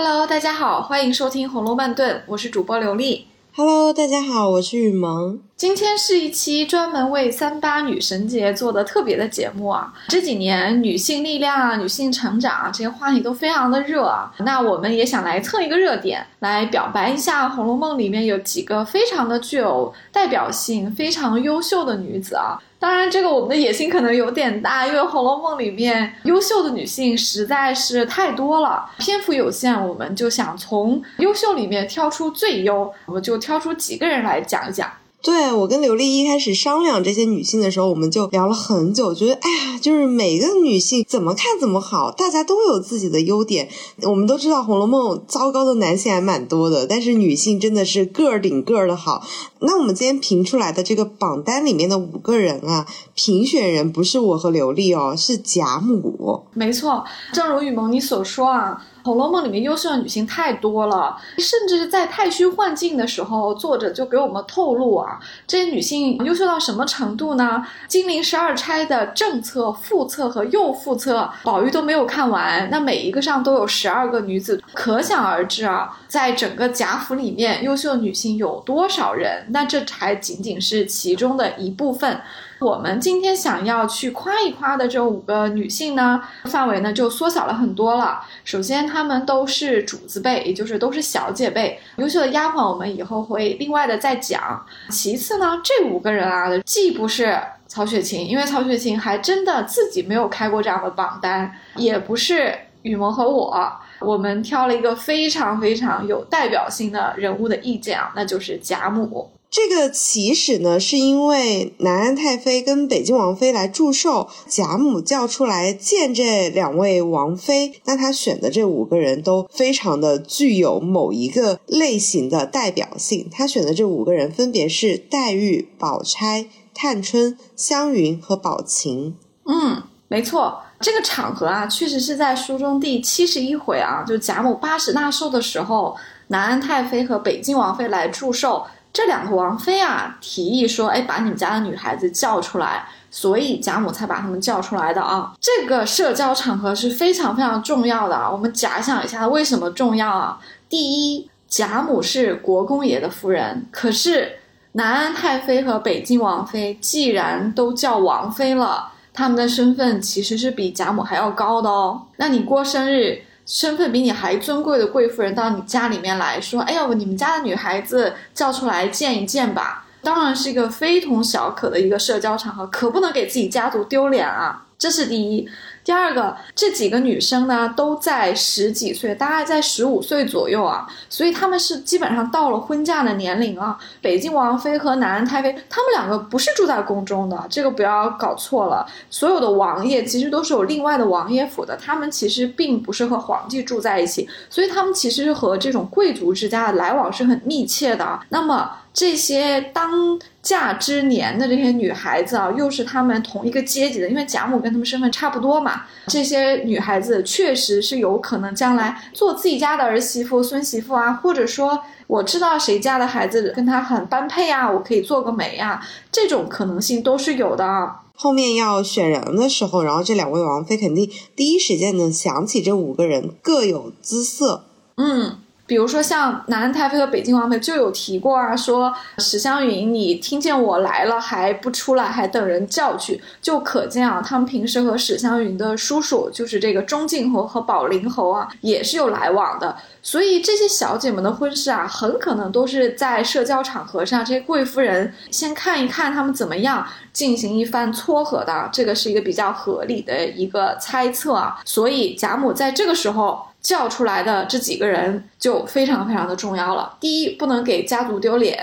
Hello，大家好，欢迎收听《红楼慢炖》，我是主播刘丽。Hello，大家好，我是雨萌。今天是一期专门为三八女神节做的特别的节目啊！这几年女性力量啊、女性成长啊这些话题都非常的热啊，那我们也想来蹭一个热点，来表白一下《红楼梦》里面有几个非常的具有代表性、非常优秀的女子啊。当然，这个我们的野心可能有点大，因为《红楼梦》里面优秀的女性实在是太多了，篇幅有限，我们就想从优秀里面挑出最优，我们就挑出几个人来讲一讲。对我跟刘丽一开始商量这些女性的时候，我们就聊了很久，觉得哎呀，就是每个女性怎么看怎么好，大家都有自己的优点。我们都知道《红楼梦》糟糕的男性还蛮多的，但是女性真的是个儿顶个儿的好。那我们今天评出来的这个榜单里面的五个人啊，评选人不是我和刘丽哦，是贾母。没错，正如雨萌你所说啊。《红楼梦》里面优秀的女性太多了，甚至是在太虚幻境的时候，作者就给我们透露啊，这些女性优秀到什么程度呢？金陵十二钗的正册、副册和右副册，宝玉都没有看完，那每一个上都有十二个女子，可想而知啊，在整个贾府里面，优秀女性有多少人？那这还仅仅是其中的一部分。我们今天想要去夸一夸的这五个女性呢，范围呢就缩小了很多了。首先，她们都是主子辈，也就是都是小姐辈。优秀的丫鬟，我们以后会另外的再讲。其次呢，这五个人啊，既不是曹雪芹，因为曹雪芹还真的自己没有开过这样的榜单，也不是雨萌和我，我们挑了一个非常非常有代表性的人物的意见啊，那就是贾母。这个起始呢，是因为南安太妃跟北静王妃来祝寿，贾母叫出来见这两位王妃，那她选的这五个人都非常的具有某一个类型的代表性。她选的这五个人分别是黛玉、宝钗、探春、湘云和宝琴。嗯，没错，这个场合啊，确实是在书中第七十一回啊，就贾母八十大寿的时候，南安太妃和北静王妃来祝寿。这两个王妃啊，提议说：“哎，把你们家的女孩子叫出来。”所以贾母才把他们叫出来的啊。这个社交场合是非常非常重要的啊。我们假想一下，为什么重要啊？第一，贾母是国公爷的夫人，可是南安太妃和北静王妃既然都叫王妃了，他们的身份其实是比贾母还要高的哦。那你过生日？身份比你还尊贵的贵妇人到你家里面来说：“哎呦，你们家的女孩子叫出来见一见吧。”当然是一个非同小可的一个社交场合，可不能给自己家族丢脸啊！这是第一。第二个，这几个女生呢，都在十几岁，大概在十五岁左右啊，所以她们是基本上到了婚嫁的年龄啊。北京王妃和南安太妃，她们两个不是住在宫中的，这个不要搞错了。所有的王爷其实都是有另外的王爷府的，他们其实并不是和皇帝住在一起，所以他们其实是和这种贵族之家的来往是很密切的。那么。这些当嫁之年的这些女孩子啊，又是她们同一个阶级的，因为贾母跟她们身份差不多嘛。这些女孩子确实是有可能将来做自己家的儿媳妇、孙媳妇啊，或者说我知道谁家的孩子跟她很般配啊，我可以做个媒啊，这种可能性都是有的。后面要选人的时候，然后这两位王妃肯定第一时间能想起这五个人各有姿色。嗯。比如说像南安太妃和北京王妃就有提过啊，说史湘云，你听见我来了还不出来，还等人叫去，就可见啊，他们平时和史湘云的叔叔就是这个钟敬侯和宝林侯啊，也是有来往的。所以这些小姐们的婚事啊，很可能都是在社交场合上，这些贵夫人先看一看他们怎么样，进行一番撮合的，这个是一个比较合理的一个猜测啊。所以贾母在这个时候。叫出来的这几个人就非常非常的重要了。第一，不能给家族丢脸；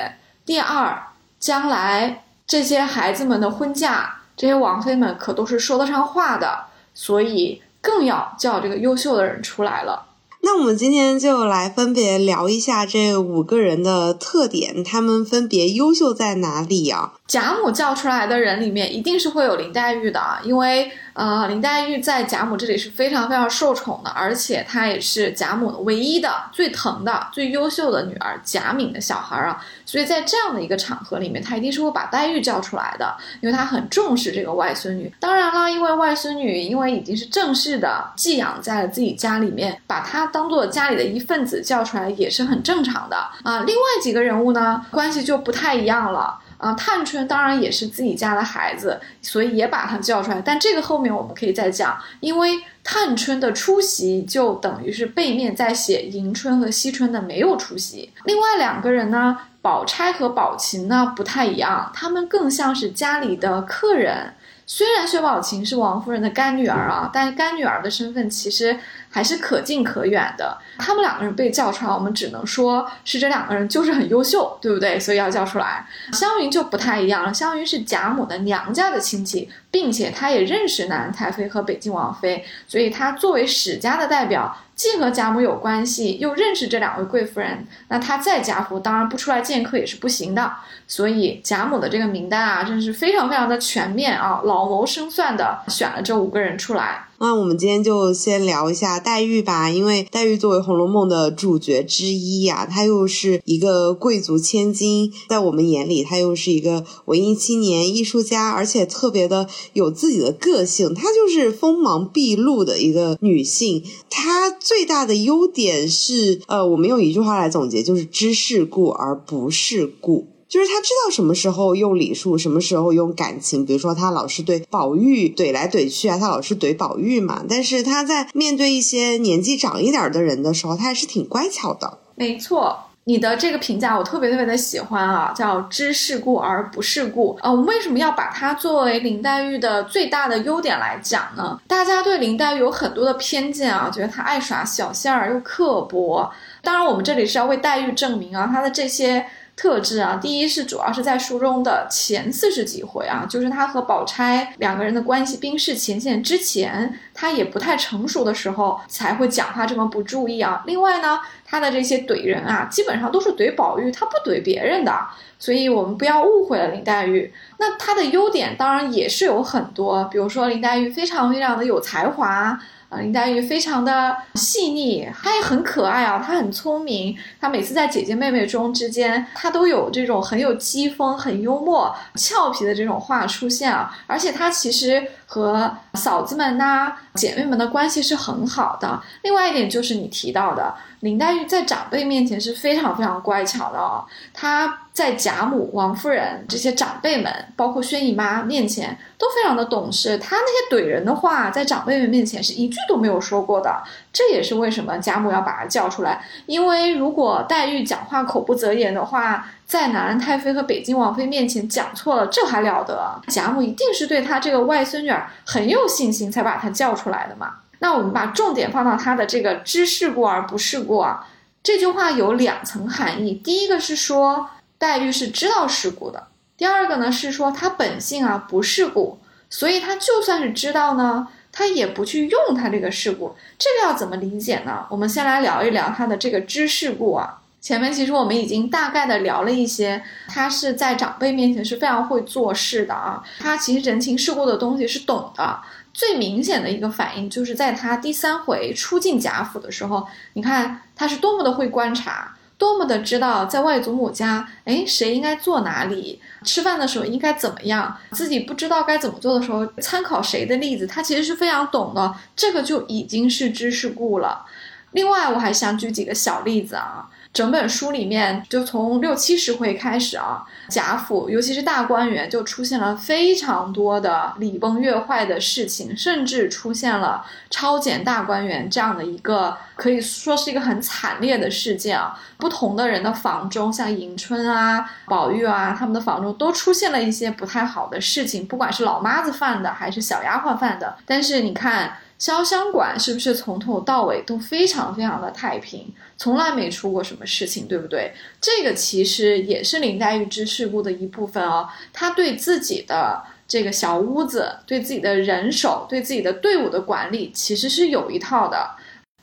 第二，将来这些孩子们的婚嫁，这些王妃们可都是说得上话的，所以更要叫这个优秀的人出来了。那我们今天就来分别聊一下这五个人的特点，他们分别优秀在哪里啊？贾母叫出来的人里面，一定是会有林黛玉的，因为呃，林黛玉在贾母这里是非常非常受宠的，而且她也是贾母唯一的、最疼的、最优秀的女儿贾敏的小孩啊。所以在这样的一个场合里面，她一定是会把黛玉叫出来的，因为她很重视这个外孙女。当然了，因为外孙女因为已经是正式的寄养在了自己家里面，把她当做家里的一份子叫出来也是很正常的啊。另外几个人物呢，关系就不太一样了。啊，探春当然也是自己家的孩子，所以也把他叫出来。但这个后面我们可以再讲，因为探春的出席就等于是背面在写迎春和惜春的没有出席。另外两个人呢，宝钗和宝琴呢不太一样，他们更像是家里的客人。虽然薛宝琴是王夫人的干女儿啊，但干女儿的身份其实。还是可近可远的。他们两个人被叫出来，我们只能说是这两个人就是很优秀，对不对？所以要叫出来。湘云就不太一样了，湘云是贾母的娘家的亲戚，并且她也认识南太妃和北静王妃，所以她作为史家的代表，既和贾母有关系，又认识这两位贵夫人，那她在贾府当然不出来见客也是不行的。所以贾母的这个名单啊，真是非常非常的全面啊，老谋深算的选了这五个人出来。那我们今天就先聊一下黛玉吧，因为黛玉作为《红楼梦》的主角之一呀，她又是一个贵族千金，在我们眼里，她又是一个文艺青年、艺术家，而且特别的有自己的个性，她就是锋芒毕露的一个女性。她最大的优点是，呃，我们用一句话来总结，就是知世故而不世故。就是他知道什么时候用礼数，什么时候用感情。比如说，他老是对宝玉怼来怼去啊，他老是怼宝玉嘛。但是他在面对一些年纪长一点的人的时候，他还是挺乖巧的。没错，你的这个评价我特别特别的喜欢啊，叫知世故而不世故啊。我们为什么要把它作为林黛玉的最大的优点来讲呢？大家对林黛玉有很多的偏见啊，觉得她爱耍小性儿又刻薄。当然，我们这里是要为黛玉证明啊，她的这些。特质啊，第一是主要是在书中的前四十几回啊，就是他和宝钗两个人的关系冰释前嫌之前，他也不太成熟的时候才会讲话这么不注意啊。另外呢，他的这些怼人啊，基本上都是怼宝玉，他不怼别人的，所以我们不要误会了林黛玉。那她的优点当然也是有很多，比如说林黛玉非常非常的有才华。林黛玉非常的细腻，她也很可爱啊，她很聪明，她每次在姐姐妹妹中之间，她都有这种很有机锋、很幽默、俏皮的这种话出现啊，而且她其实和嫂子们呐、姐妹们的关系是很好的。另外一点就是你提到的。林黛玉在长辈面前是非常非常乖巧的哦，她在贾母、王夫人这些长辈们，包括薛姨妈面前都非常的懂事。她那些怼人的话，在长辈们面前是一句都没有说过的。这也是为什么贾母要把她叫出来，因为如果黛玉讲话口不择言的话，在南安太妃和北京王妃面前讲错了，这还了得？贾母一定是对她这个外孙女儿很有信心，才把她叫出来的嘛。那我们把重点放到她的这个知世故而不世故啊，这句话有两层含义。第一个是说黛玉是知道世故的，第二个呢是说她本性啊不世故，所以她就算是知道呢，她也不去用她这个世故。这个要怎么理解呢？我们先来聊一聊她的这个知世故啊。前面其实我们已经大概的聊了一些，她是在长辈面前是非常会做事的啊，她其实人情世故的东西是懂的。最明显的一个反应，就是在他第三回出进贾府的时候，你看他是多么的会观察，多么的知道在外祖母家，哎，谁应该坐哪里，吃饭的时候应该怎么样，自己不知道该怎么做的时候，参考谁的例子，他其实是非常懂的，这个就已经是知识故了。另外，我还想举几个小例子啊。整本书里面，就从六七十回开始啊，贾府尤其是大观园，就出现了非常多的礼崩乐坏的事情，甚至出现了抄检大观园这样的一个可以说是一个很惨烈的事件啊。不同的人的房中，像迎春啊、宝玉啊，他们的房中都出现了一些不太好的事情，不管是老妈子犯的，还是小丫鬟犯的。但是你看。潇湘馆是不是从头到尾都非常非常的太平，从来没出过什么事情，对不对？这个其实也是林黛玉知世故的一部分哦。她对自己的这个小屋子、对自己的人手、对自己的队伍的管理，其实是有一套的。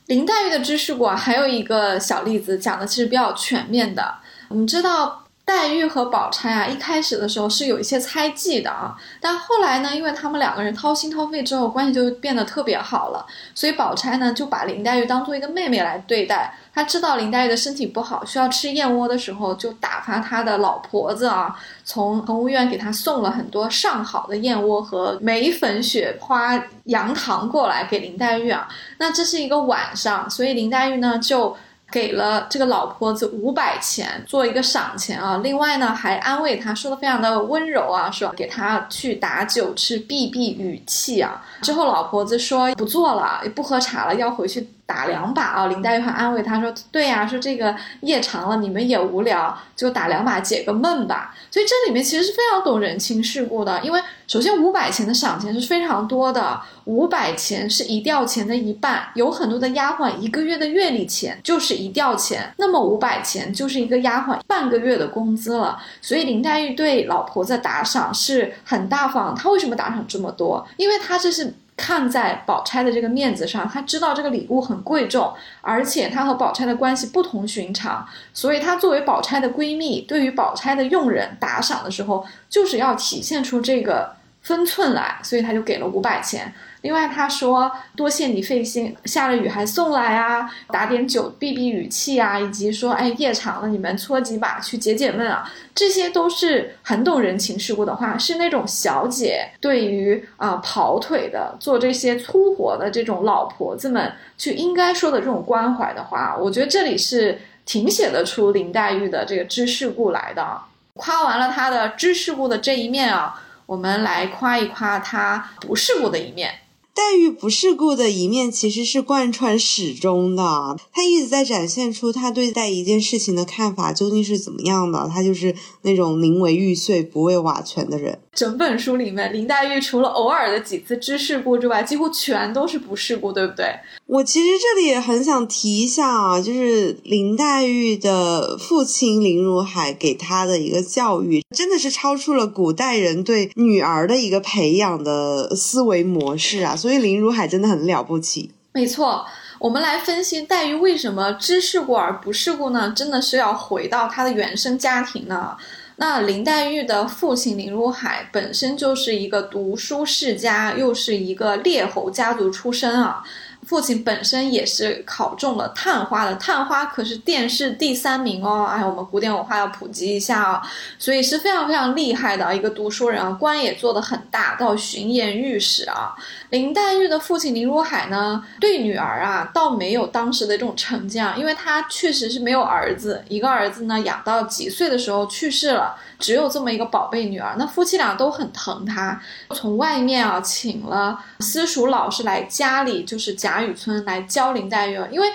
林黛玉的知世故还有一个小例子，讲的其实比较全面的。我们知道。黛玉和宝钗啊，一开始的时候是有一些猜忌的啊，但后来呢，因为他们两个人掏心掏肺之后，关系就变得特别好了，所以宝钗呢就把林黛玉当做一个妹妹来对待。她知道林黛玉的身体不好，需要吃燕窝的时候，就打发她的老婆子啊，从恒务院给她送了很多上好的燕窝和梅粉、雪花、杨糖过来给林黛玉啊。那这是一个晚上，所以林黛玉呢就。给了这个老婆子五百钱做一个赏钱啊，另外呢还安慰她说的非常的温柔啊，说给她去打酒吃避避雨气啊。之后老婆子说不做了，不喝茶了，要回去。打两把啊！林黛玉还安慰他说：“对呀，说这个夜长了，你们也无聊，就打两把解个闷吧。”所以这里面其实是非常懂人情世故的。因为首先五百钱的赏钱是非常多的，五百钱是一吊钱的一半，有很多的丫鬟一个月的月例钱就是一吊钱，那么五百钱就是一个丫鬟半个月的工资了。所以林黛玉对老婆子打赏是很大方。她为什么打赏这么多？因为她这是。看在宝钗的这个面子上，她知道这个礼物很贵重，而且她和宝钗的关系不同寻常，所以她作为宝钗的闺蜜，对于宝钗的佣人打赏的时候，就是要体现出这个分寸来，所以她就给了五百钱。另外，他说多谢你费心，下了雨还送来啊，打点酒避避雨气啊，以及说哎夜长了，你们搓几把去解解闷啊，这些都是很懂人情世故的话，是那种小姐对于啊跑腿的做这些粗活的这种老婆子们去应该说的这种关怀的话，我觉得这里是挺写得出林黛玉的这个知世故来的。夸完了她的知世故的这一面啊，我们来夸一夸她不世故的一面。黛玉不世故的一面其实是贯穿始终的，她一直在展现出她对待一件事情的看法究竟是怎么样的。她就是那种宁为玉碎不为瓦全的人。整本书里面，林黛玉除了偶尔的几次知世故之外，几乎全都是不世故，对不对？我其实这里也很想提一下啊，就是林黛玉的父亲林如海给她的一个教育，真的是超出了古代人对女儿的一个培养的思维模式啊。所以林如海真的很了不起。没错，我们来分析黛玉为什么知世故而不世故呢？真的是要回到她的原生家庭呢。那林黛玉的父亲林如海本身就是一个读书世家，又是一个列侯家族出身啊。父亲本身也是考中了探花的，探花可是殿试第三名哦。哎，我们古典文化要普及一下啊，所以是非常非常厉害的一个读书人啊，官也做得很大，到巡盐御史啊。林黛玉的父亲林如海呢，对女儿啊，倒没有当时的这种成见啊，因为他确实是没有儿子，一个儿子呢养到几岁的时候去世了，只有这么一个宝贝女儿。那夫妻俩都很疼她，从外面啊请了私塾老师来家里，就是贾雨村来教林黛玉，因为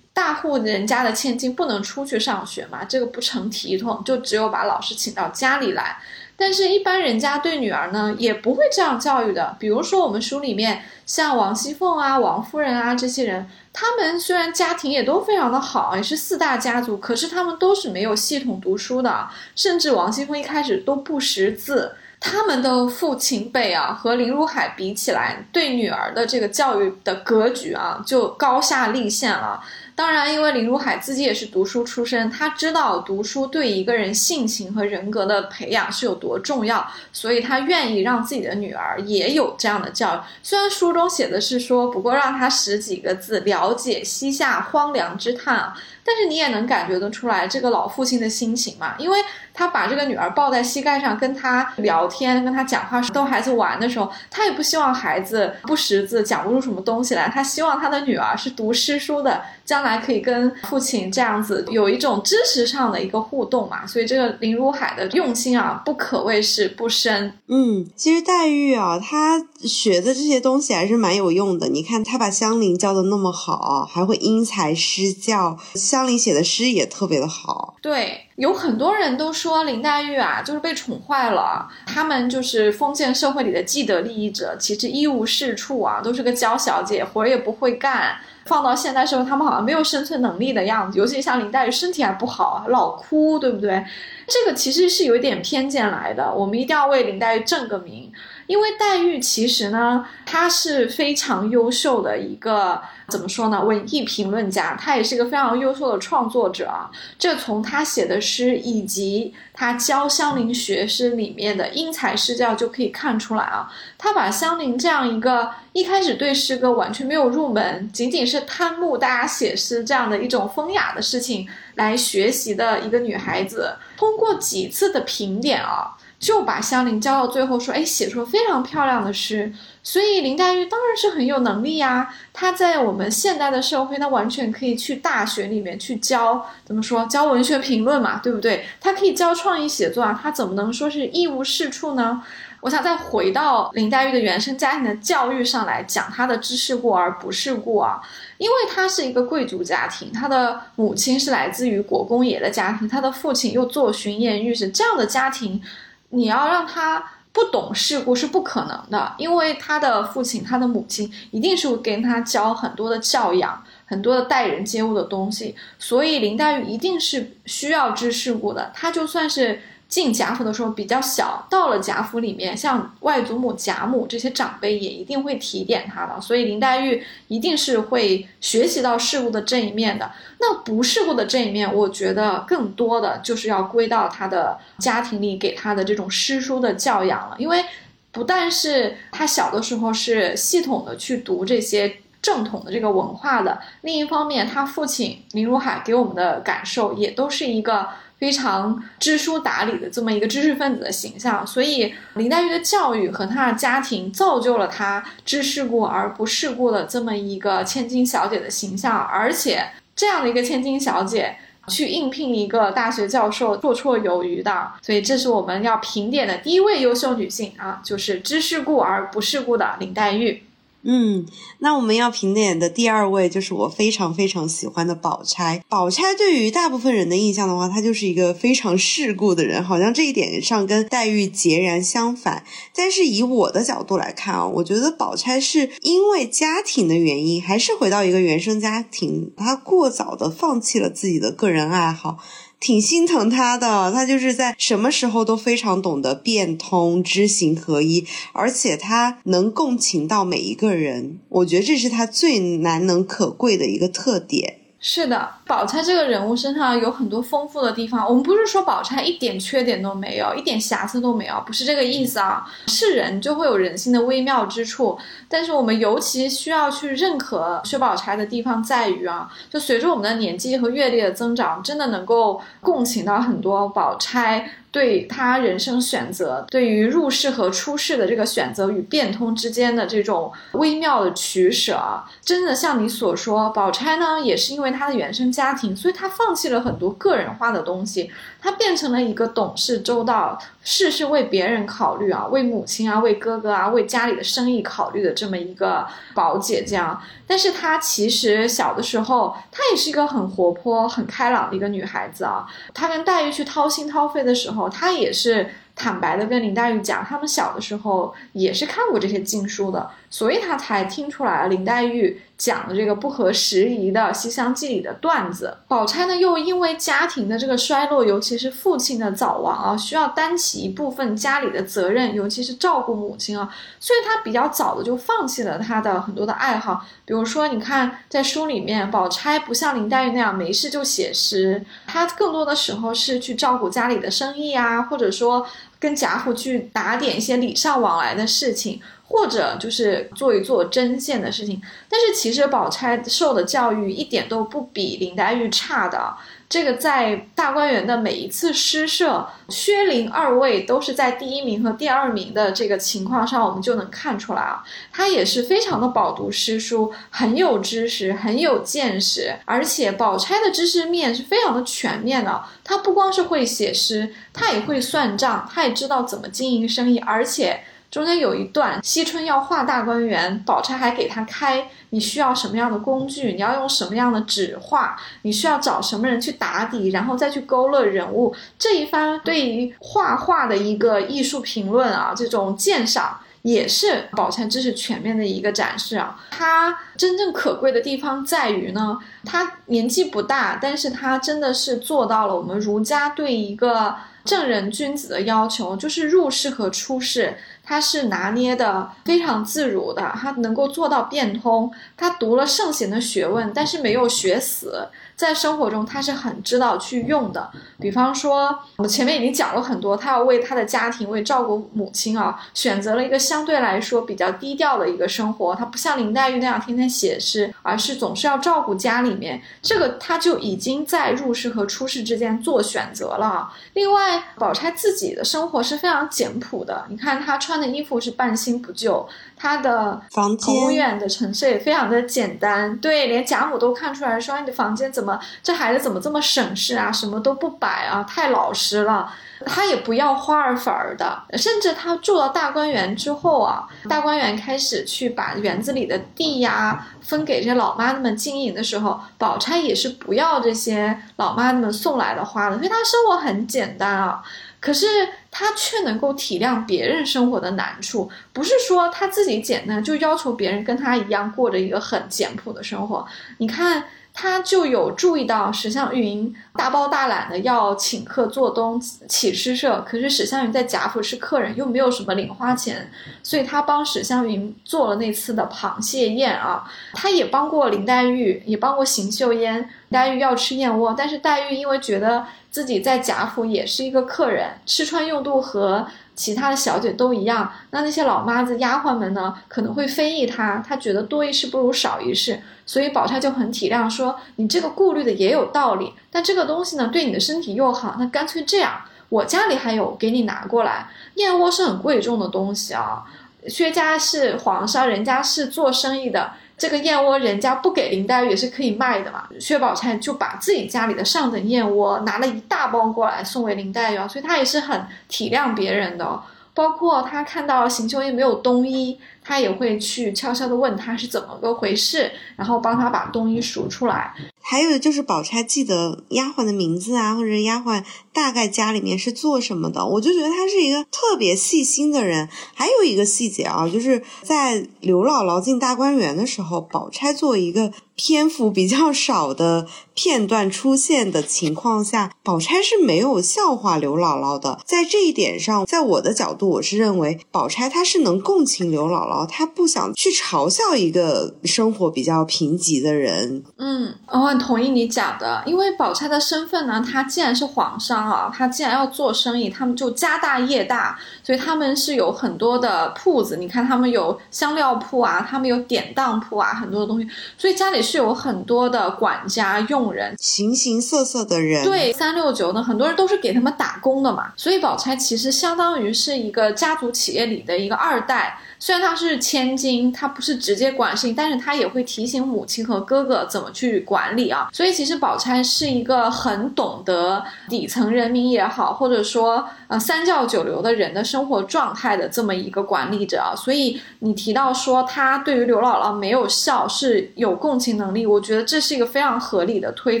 大户人家的千金不能出去上学嘛，这个不成体统，就只有把老师请到家里来。但是，一般人家对女儿呢，也不会这样教育的。比如说，我们书里面像王熙凤啊、王夫人啊这些人，他们虽然家庭也都非常的好，也是四大家族，可是他们都是没有系统读书的，甚至王熙凤一开始都不识字。他们的父亲辈啊，和林如海比起来，对女儿的这个教育的格局啊，就高下立现了。当然，因为林如海自己也是读书出身，他知道读书对一个人性情和人格的培养是有多重要，所以他愿意让自己的女儿也有这样的教育。虽然书中写的是说，不过让他识几个字，了解西夏荒凉之叹啊。但是你也能感觉得出来，这个老父亲的心情嘛，因为他把这个女儿抱在膝盖上，跟他聊天，跟他讲话，逗孩子玩的时候，他也不希望孩子不识字，讲不出什么东西来，他希望他的女儿是读诗书的，将来可以跟父亲这样子有一种知识上的一个互动嘛。所以这个林如海的用心啊，不可谓是不深。嗯，其实黛玉啊，她学的这些东西还是蛮有用的。你看她把香菱教的那么好，还会因材施教。像香菱写的诗也特别的好，对，有很多人都说林黛玉啊，就是被宠坏了。他们就是封建社会里的既得利益者，其实一无是处啊，都是个娇小姐，活也不会干。放到现代社会，他们好像没有生存能力的样子。尤其像林黛玉，身体还不好，老哭，对不对？这个其实是有一点偏见来的。我们一定要为林黛玉正个名。因为黛玉其实呢，她是非常优秀的一个。怎么说呢？文艺评论家，她也是一个非常优秀的创作者啊。这从她写的诗以及她教香菱学诗里面的因材施教就可以看出来啊。她把香菱这样一个一开始对诗歌完全没有入门，仅仅是贪慕大家写诗这样的一种风雅的事情来学习的一个女孩子，通过几次的评点啊。就把香菱教到最后，说，哎，写出了非常漂亮的诗。所以林黛玉当然是很有能力呀。她在我们现代的社会，她完全可以去大学里面去教，怎么说，教文学评论嘛，对不对？她可以教创意写作啊，她怎么能说是一无是处呢？我想再回到林黛玉的原生家庭的教育上来讲，她的知世故而不世故啊，因为她是一个贵族家庭，她的母亲是来自于国公爷的家庭，她的父亲又做巡盐御史，这样的家庭。你要让他不懂世故是不可能的，因为他的父亲、他的母亲一定是会跟他教很多的教养、很多的待人接物的东西，所以林黛玉一定是需要知世故的。他就算是。进贾府的时候比较小，到了贾府里面，像外祖母、贾母这些长辈也一定会提点她的，所以林黛玉一定是会学习到事物的这一面的。那不事故的这一面，我觉得更多的就是要归到她的家庭里给她的这种诗书的教养了。因为不但是她小的时候是系统的去读这些正统的这个文化的，另一方面，她父亲林如海给我们的感受也都是一个。非常知书达理的这么一个知识分子的形象，所以林黛玉的教育和她的家庭造就了她知世故而不世故的这么一个千金小姐的形象。而且这样的一个千金小姐去应聘一个大学教授，绰绰有余的。所以这是我们要评点的第一位优秀女性啊，就是知世故而不世故的林黛玉。嗯，那我们要评点的第二位就是我非常非常喜欢的宝钗。宝钗对于大部分人的印象的话，她就是一个非常世故的人，好像这一点上跟黛玉截然相反。但是以我的角度来看啊，我觉得宝钗是因为家庭的原因，还是回到一个原生家庭，她过早的放弃了自己的个人爱好。挺心疼他的，他就是在什么时候都非常懂得变通、知行合一，而且他能共情到每一个人，我觉得这是他最难能可贵的一个特点。是的，宝钗这个人物身上有很多丰富的地方。我们不是说宝钗一点缺点都没有，一点瑕疵都没有，不是这个意思啊。是人就会有人性的微妙之处，但是我们尤其需要去认可薛宝钗的地方在于啊，就随着我们的年纪和阅历的增长，真的能够共情到很多宝钗。对他人生选择，对于入世和出世的这个选择与变通之间的这种微妙的取舍，真的像你所说，宝钗呢也是因为她的原生家庭，所以她放弃了很多个人化的东西，她变成了一个懂事周到。事事为别人考虑啊，为母亲啊，为哥哥啊，为家里的生意考虑的这么一个宝姐这样。但是她其实小的时候，她也是一个很活泼、很开朗的一个女孩子啊。她跟黛玉去掏心掏肺的时候，她也是。坦白的跟林黛玉讲，他们小的时候也是看过这些禁书的，所以他才听出来了林黛玉讲的这个不合时宜的《西厢记》里的段子。宝钗呢，又因为家庭的这个衰落，尤其是父亲的早亡啊，需要担起一部分家里的责任，尤其是照顾母亲啊，所以她比较早的就放弃了她的很多的爱好。比如说，你看在书里面，宝钗不像林黛玉那样没事就写诗，她更多的时候是去照顾家里的生意啊，或者说。跟贾府去打点一些礼尚往来的事情，或者就是做一做针线的事情。但是其实宝钗受的教育一点都不比林黛玉差的。这个在大观园的每一次诗社，薛林二位都是在第一名和第二名的这个情况上，我们就能看出来啊，他也是非常的饱读诗书，很有知识，很有见识，而且宝钗的知识面是非常的全面的。她不光是会写诗，她也会算账，她也知道怎么经营生意，而且。中间有一段，惜春要画大观园，宝钗还给他开，你需要什么样的工具？你要用什么样的纸画？你需要找什么人去打底，然后再去勾勒人物？这一番对于画画的一个艺术评论啊，这种鉴赏也是宝钗知识全面的一个展示啊。她真正可贵的地方在于呢，她年纪不大，但是她真的是做到了我们儒家对一个正人君子的要求，就是入世和出世。他是拿捏的非常自如的，他能够做到变通。他读了圣贤的学问，但是没有学死。在生活中，他是很知道去用的。比方说，我前面已经讲了很多，他要为他的家庭，为照顾母亲啊，选择了一个相对来说比较低调的一个生活。他不像林黛玉那样天天写诗，而是总是要照顾家里面。这个他就已经在入世和出世之间做选择了。另外，宝钗自己的生活是非常简朴的。你看，她穿的衣服是半新不旧，她的房间院的陈设也非常的简单。对，连贾母都看出来说：“你的房间怎么？”这孩子怎么这么省事啊？什么都不摆啊，太老实了。他也不要花儿粉儿的，甚至他住到大观园之后啊，大观园开始去把园子里的地呀分给这些老妈子们经营的时候，宝钗也是不要这些老妈子们送来的花的，所以她生活很简单啊。可是她却能够体谅别人生活的难处，不是说她自己简单就要求别人跟她一样过着一个很简朴的生活。你看。他就有注意到史湘云大包大揽的要请客做东起诗社，可是史湘云在贾府是客人，又没有什么零花钱，所以他帮史湘云做了那次的螃蟹宴啊。他也帮过林黛玉，也帮过邢岫烟。黛玉要吃燕窝，但是黛玉因为觉得自己在贾府也是一个客人，吃穿用度和。其他的小姐都一样，那那些老妈子、丫鬟们呢，可能会非议她，她觉得多一事不如少一事，所以宝钗就很体谅，说你这个顾虑的也有道理，但这个东西呢，对你的身体又好，那干脆这样，我家里还有，给你拿过来。燕窝是很贵重的东西啊，薛家是皇上，人家是做生意的。这个燕窝人家不给林黛玉也是可以卖的嘛。薛宝钗就把自己家里的上等燕窝拿了一大包过来送给林黛玉，所以她也是很体谅别人的。包括她看到邢岫烟没有冬衣，他也会去悄悄的问他是怎么个回事，然后帮他把冬衣赎出来。还有就是宝钗记得丫鬟的名字啊，或者丫鬟大概家里面是做什么的，我就觉得她是一个特别细心的人。还有一个细节啊，就是在刘姥姥进大观园的时候，宝钗作为一个。篇幅比较少的片段出现的情况下，宝钗是没有笑话刘姥姥的。在这一点上，在我的角度，我是认为宝钗她是能共情刘姥姥，她不想去嘲笑一个生活比较贫瘠的人。嗯，我很同意你讲的，因为宝钗的身份呢，她既然是皇商啊，她既然要做生意，他们就家大业大，所以他们是有很多的铺子。你看，他们有香料铺啊，他们有典当铺啊，很多的东西，所以家里。是有很多的管家佣人，形形色色的人。对，三六九呢，很多人都是给他们打工的嘛。所以宝钗其实相当于是一个家族企业里的一个二代。虽然她是千金，她不是直接管事，但是她也会提醒母亲和哥哥怎么去管理啊。所以其实宝钗是一个很懂得底层人民也好，或者说呃三教九流的人的生活状态的这么一个管理者啊。所以你提到说她对于刘姥姥没有笑，是有共情能力，我觉得这是一个非常合理的推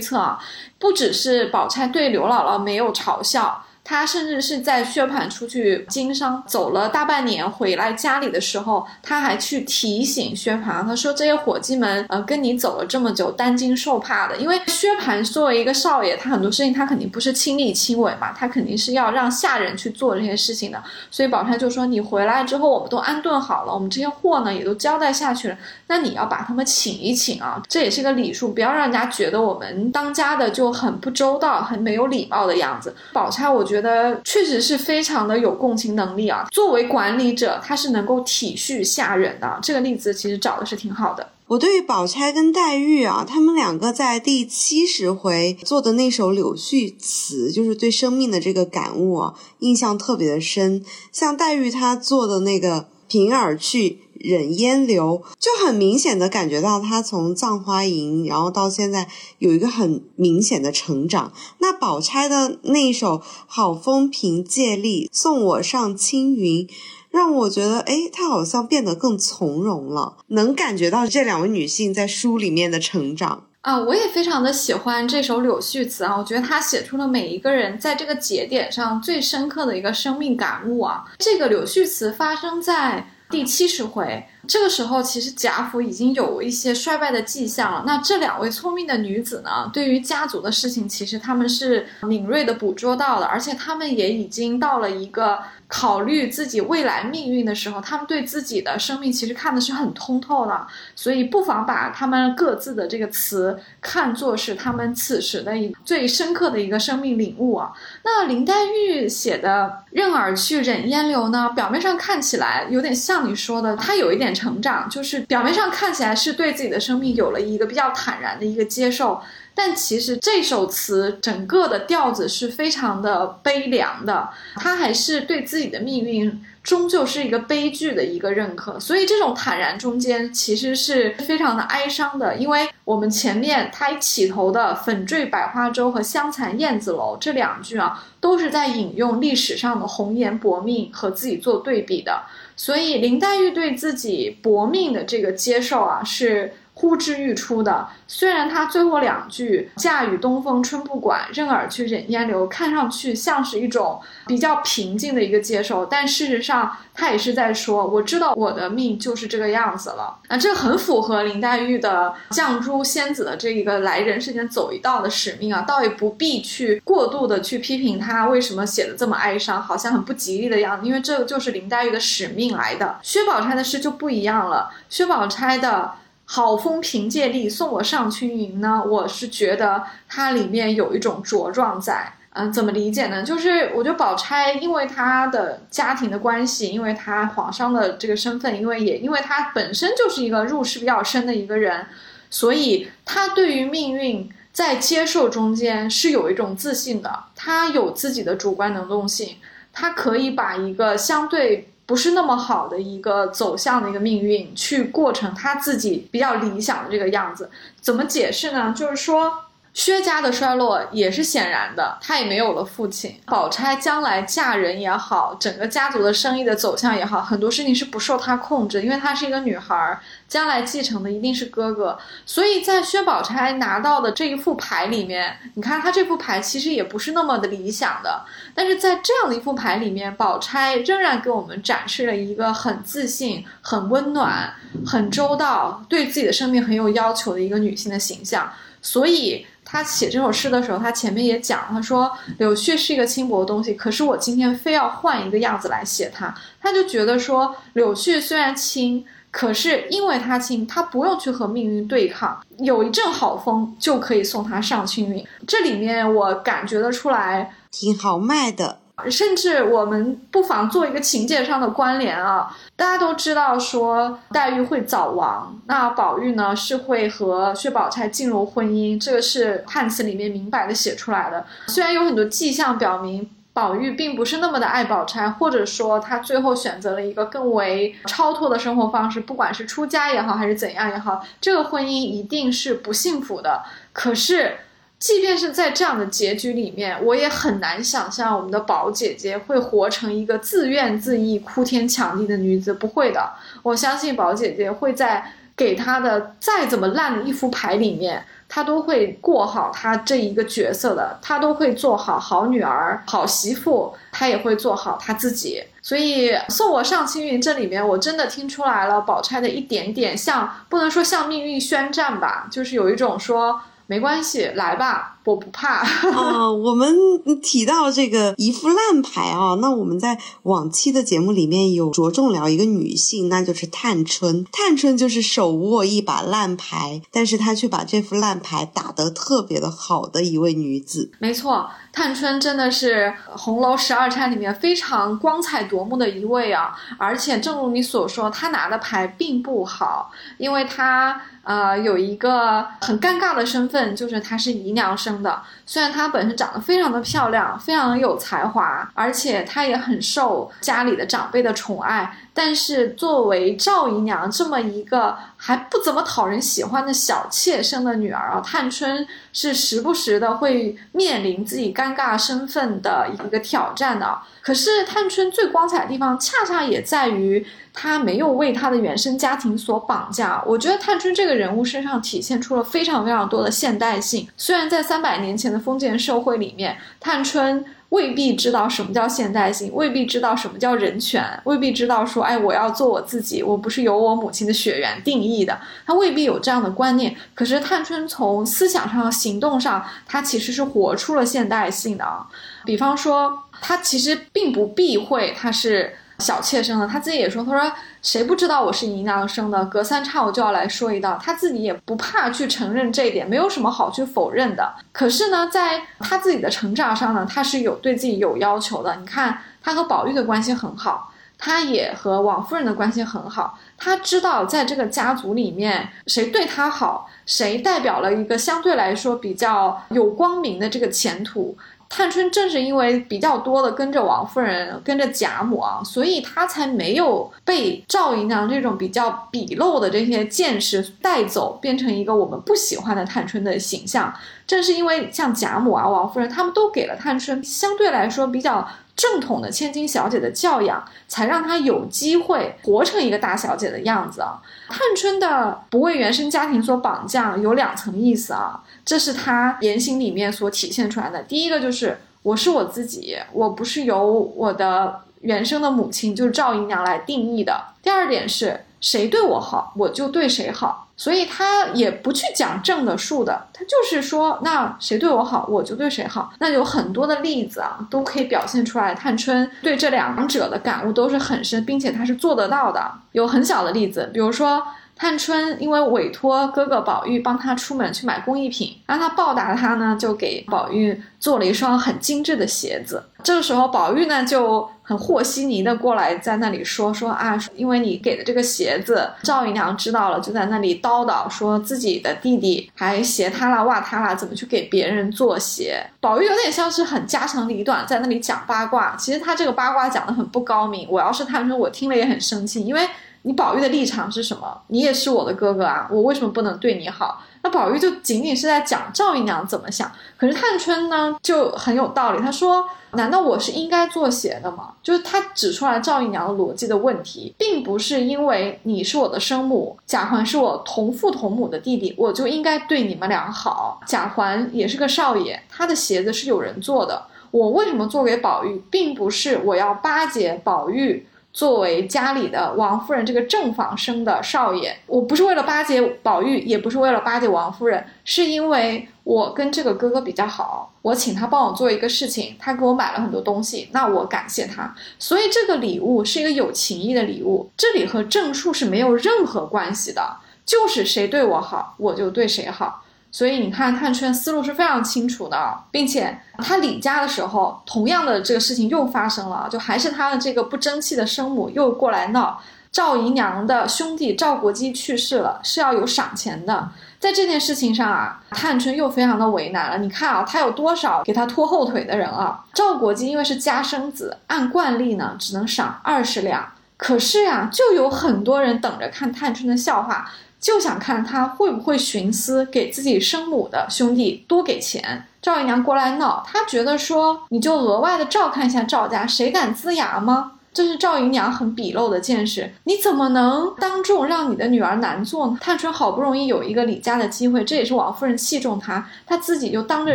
测啊。不只是宝钗对刘姥姥没有嘲笑。他甚至是在薛蟠出去经商走了大半年回来家里的时候，他还去提醒薛蟠，他说这些伙计们，呃，跟你走了这么久，担惊受怕的。因为薛蟠作为一个少爷，他很多事情他肯定不是亲力亲为嘛，他肯定是要让下人去做这些事情的。所以宝钗就说，你回来之后，我们都安顿好了，我们这些货呢也都交代下去了，那你要把他们请一请啊，这也是个礼数，不要让人家觉得我们当家的就很不周到，很没有礼貌的样子。宝钗，我觉得。觉得确实是非常的有共情能力啊！作为管理者，他是能够体恤下人的。这个例子其实找的是挺好的。我对宝钗跟黛玉啊，他们两个在第七十回做的那首柳絮词，就是对生命的这个感悟啊，印象特别的深。像黛玉她做的那个平儿去。忍烟流就很明显的感觉到他从葬花吟，然后到现在有一个很明显的成长。那宝钗的那一首好风凭借力送我上青云，让我觉得，哎，她好像变得更从容了，能感觉到这两位女性在书里面的成长啊。我也非常的喜欢这首柳絮词啊，我觉得她写出了每一个人在这个节点上最深刻的一个生命感悟啊。这个柳絮词发生在。第七十回，这个时候，其实贾府已经有一些衰败的迹象了。那这两位聪明的女子呢，对于家族的事情，其实他们是敏锐的捕捉到了，而且他们也已经到了一个。考虑自己未来命运的时候，他们对自己的生命其实看的是很通透的，所以不妨把他们各自的这个词看作是他们此时的一最深刻的一个生命领悟啊。那林黛玉写的“任尔去，忍烟流”呢，表面上看起来有点像你说的，她有一点成长，就是表面上看起来是对自己的生命有了一个比较坦然的一个接受。但其实这首词整个的调子是非常的悲凉的，他还是对自己的命运终究是一个悲剧的一个认可，所以这种坦然中间其实是非常的哀伤的，因为我们前面他起头的“粉坠百花洲”和“香残燕子楼”这两句啊，都是在引用历史上的红颜薄命和自己做对比的，所以林黛玉对自己薄命的这个接受啊是。呼之欲出的，虽然他最后两句“嫁与东风春不管，任尔去忍烟流”看上去像是一种比较平静的一个接受，但事实上他也是在说：“我知道我的命就是这个样子了。”那这很符合林黛玉的绛珠仙子的这一个来人世间走一道的使命啊，倒也不必去过度的去批评他为什么写的这么哀伤，好像很不吉利的样子，因为这就是林黛玉的使命来的。薛宝钗的诗就不一样了，薛宝钗的。好风凭借力，送我上青云呢？我是觉得它里面有一种茁壮在。嗯，怎么理解呢？就是我觉得宝钗因为她的家庭的关系，因为她皇上的这个身份，因为也因为她本身就是一个入世比较深的一个人，所以她对于命运在接受中间是有一种自信的。她有自己的主观能动性，她可以把一个相对。不是那么好的一个走向的一个命运，去过成他自己比较理想的这个样子，怎么解释呢？就是说。薛家的衰落也是显然的，他也没有了父亲。宝钗将来嫁人也好，整个家族的生意的走向也好，很多事情是不受她控制，因为她是一个女孩，将来继承的一定是哥哥。所以在薛宝钗拿到的这一副牌里面，你看她这副牌其实也不是那么的理想的，但是在这样的一副牌里面，宝钗仍然给我们展示了一个很自信、很温暖、很周到、对自己的生命很有要求的一个女性的形象。所以。他写这首诗的时候，他前面也讲，他说柳絮是一个轻薄的东西，可是我今天非要换一个样子来写它。他就觉得说，柳絮虽然轻，可是因为它轻，它不用去和命运对抗，有一阵好风就可以送它上青云。这里面我感觉得出来，挺豪迈的。甚至我们不妨做一个情节上的关联啊，大家都知道说黛玉会早亡，那宝玉呢是会和薛宝钗进入婚姻，这个是判词里面明白的写出来的。虽然有很多迹象表明宝玉并不是那么的爱宝钗，或者说他最后选择了一个更为超脱的生活方式，不管是出家也好，还是怎样也好，这个婚姻一定是不幸福的。可是。即便是在这样的结局里面，我也很难想象我们的宝姐姐会活成一个自怨自艾、哭天抢地的女子。不会的，我相信宝姐姐会在给她的再怎么烂的一副牌里面，她都会过好她这一个角色的，她都会做好好女儿、好媳妇，她也会做好她自己。所以送我上青云这里面，我真的听出来了，宝钗的一点点像，不能说向命运宣战吧，就是有一种说。没关系，来吧，我不怕。啊，我们提到这个一副烂牌啊，那我们在往期的节目里面有着重聊一个女性，那就是探春。探春就是手握一把烂牌，但是她却把这副烂牌打得特别的好的一位女子。没错，探春真的是红楼十二钗里面非常光彩夺目的一位啊！而且正如你所说，她拿的牌并不好，因为她。呃，有一个很尴尬的身份，就是她是姨娘生的。虽然她本身长得非常的漂亮，非常的有才华，而且她也很受家里的长辈的宠爱。但是作为赵姨娘这么一个还不怎么讨人喜欢的小妾生的女儿啊，探春是时不时的会面临自己尴尬身份的一个挑战的。可是探春最光彩的地方，恰恰也在于她没有为她的原生家庭所绑架。我觉得探春这个人物身上体现出了非常非常多的现代性。虽然在三百年前的封建社会里面，探春。未必知道什么叫现代性，未必知道什么叫人权，未必知道说，哎，我要做我自己，我不是由我母亲的血缘定义的，他未必有这样的观念。可是探春从思想上、行动上，他其实是活出了现代性的啊。比方说，他其实并不避讳他是。小妾生的，他自己也说，他说谁不知道我是姨娘生的？隔三差五就要来说一道，他自己也不怕去承认这一点，没有什么好去否认的。可是呢，在他自己的成长上呢，他是有对自己有要求的。你看，他和宝玉的关系很好，他也和王夫人的关系很好。他知道在这个家族里面，谁对他好，谁代表了一个相对来说比较有光明的这个前途。探春正是因为比较多的跟着王夫人，跟着贾母啊，所以她才没有被赵姨娘这种比较鄙陋的这些见识带走，变成一个我们不喜欢的探春的形象。正是因为像贾母啊、王夫人，他们都给了探春相对来说比较正统的千金小姐的教养，才让她有机会活成一个大小姐的样子啊。探春的不为原生家庭所绑架，有两层意思啊。这是她言行里面所体现出来的。第一个就是我是我自己，我不是由我的原生的母亲就是赵姨娘来定义的。第二点是谁对我好，我就对谁好，所以他也不去讲正的数的，他就是说那谁对我好，我就对谁好。那有很多的例子啊，都可以表现出来。探春对这两者的感悟都是很深，并且他是做得到的。有很小的例子，比如说。探春因为委托哥哥宝玉帮她出门去买工艺品，让他报答他呢，就给宝玉做了一双很精致的鞋子。这个时候，宝玉呢就很和稀泥的过来，在那里说说啊，因为你给的这个鞋子，赵姨娘知道了，就在那里叨叨说自己的弟弟还鞋塌了、袜塌了，怎么去给别人做鞋？宝玉有点像是很家长里短，在那里讲八卦。其实他这个八卦讲的很不高明。我要是探春，我听了也很生气，因为。你宝玉的立场是什么？你也是我的哥哥啊，我为什么不能对你好？宝玉就仅仅是在讲赵姨娘怎么想。可是探春呢，就很有道理。她说：“难道我是应该做鞋的吗？”就是她指出来赵姨娘逻辑的问题，并不是因为你是我的生母，贾环是我同父同母的弟弟，我就应该对你们俩好。贾环也是个少爷，他的鞋子是有人做的。我为什么做给宝玉，并不是我要巴结宝玉。作为家里的王夫人这个正房生的少爷，我不是为了巴结宝玉，也不是为了巴结王夫人，是因为我跟这个哥哥比较好，我请他帮我做一个事情，他给我买了很多东西，那我感谢他，所以这个礼物是一个有情义的礼物，这里和正数是没有任何关系的，就是谁对我好，我就对谁好。所以你看，探春思路是非常清楚的，并且她离家的时候，同样的这个事情又发生了，就还是她的这个不争气的生母又过来闹。赵姨娘的兄弟赵国基去世了，是要有赏钱的。在这件事情上啊，探春又非常的为难了。你看啊，她有多少给她拖后腿的人啊？赵国基因为是家生子，按惯例呢，只能赏二十两。可是呀，就有很多人等着看探春的笑话。就想看他会不会徇私，给自己生母的兄弟多给钱。赵姨娘过来闹，她觉得说你就额外的照看一下赵家，谁敢呲牙吗？这是赵姨娘很鄙陋的见识，你怎么能当众让你的女儿难做呢？探春好不容易有一个李家的机会，这也是王夫人器重她，她自己就当着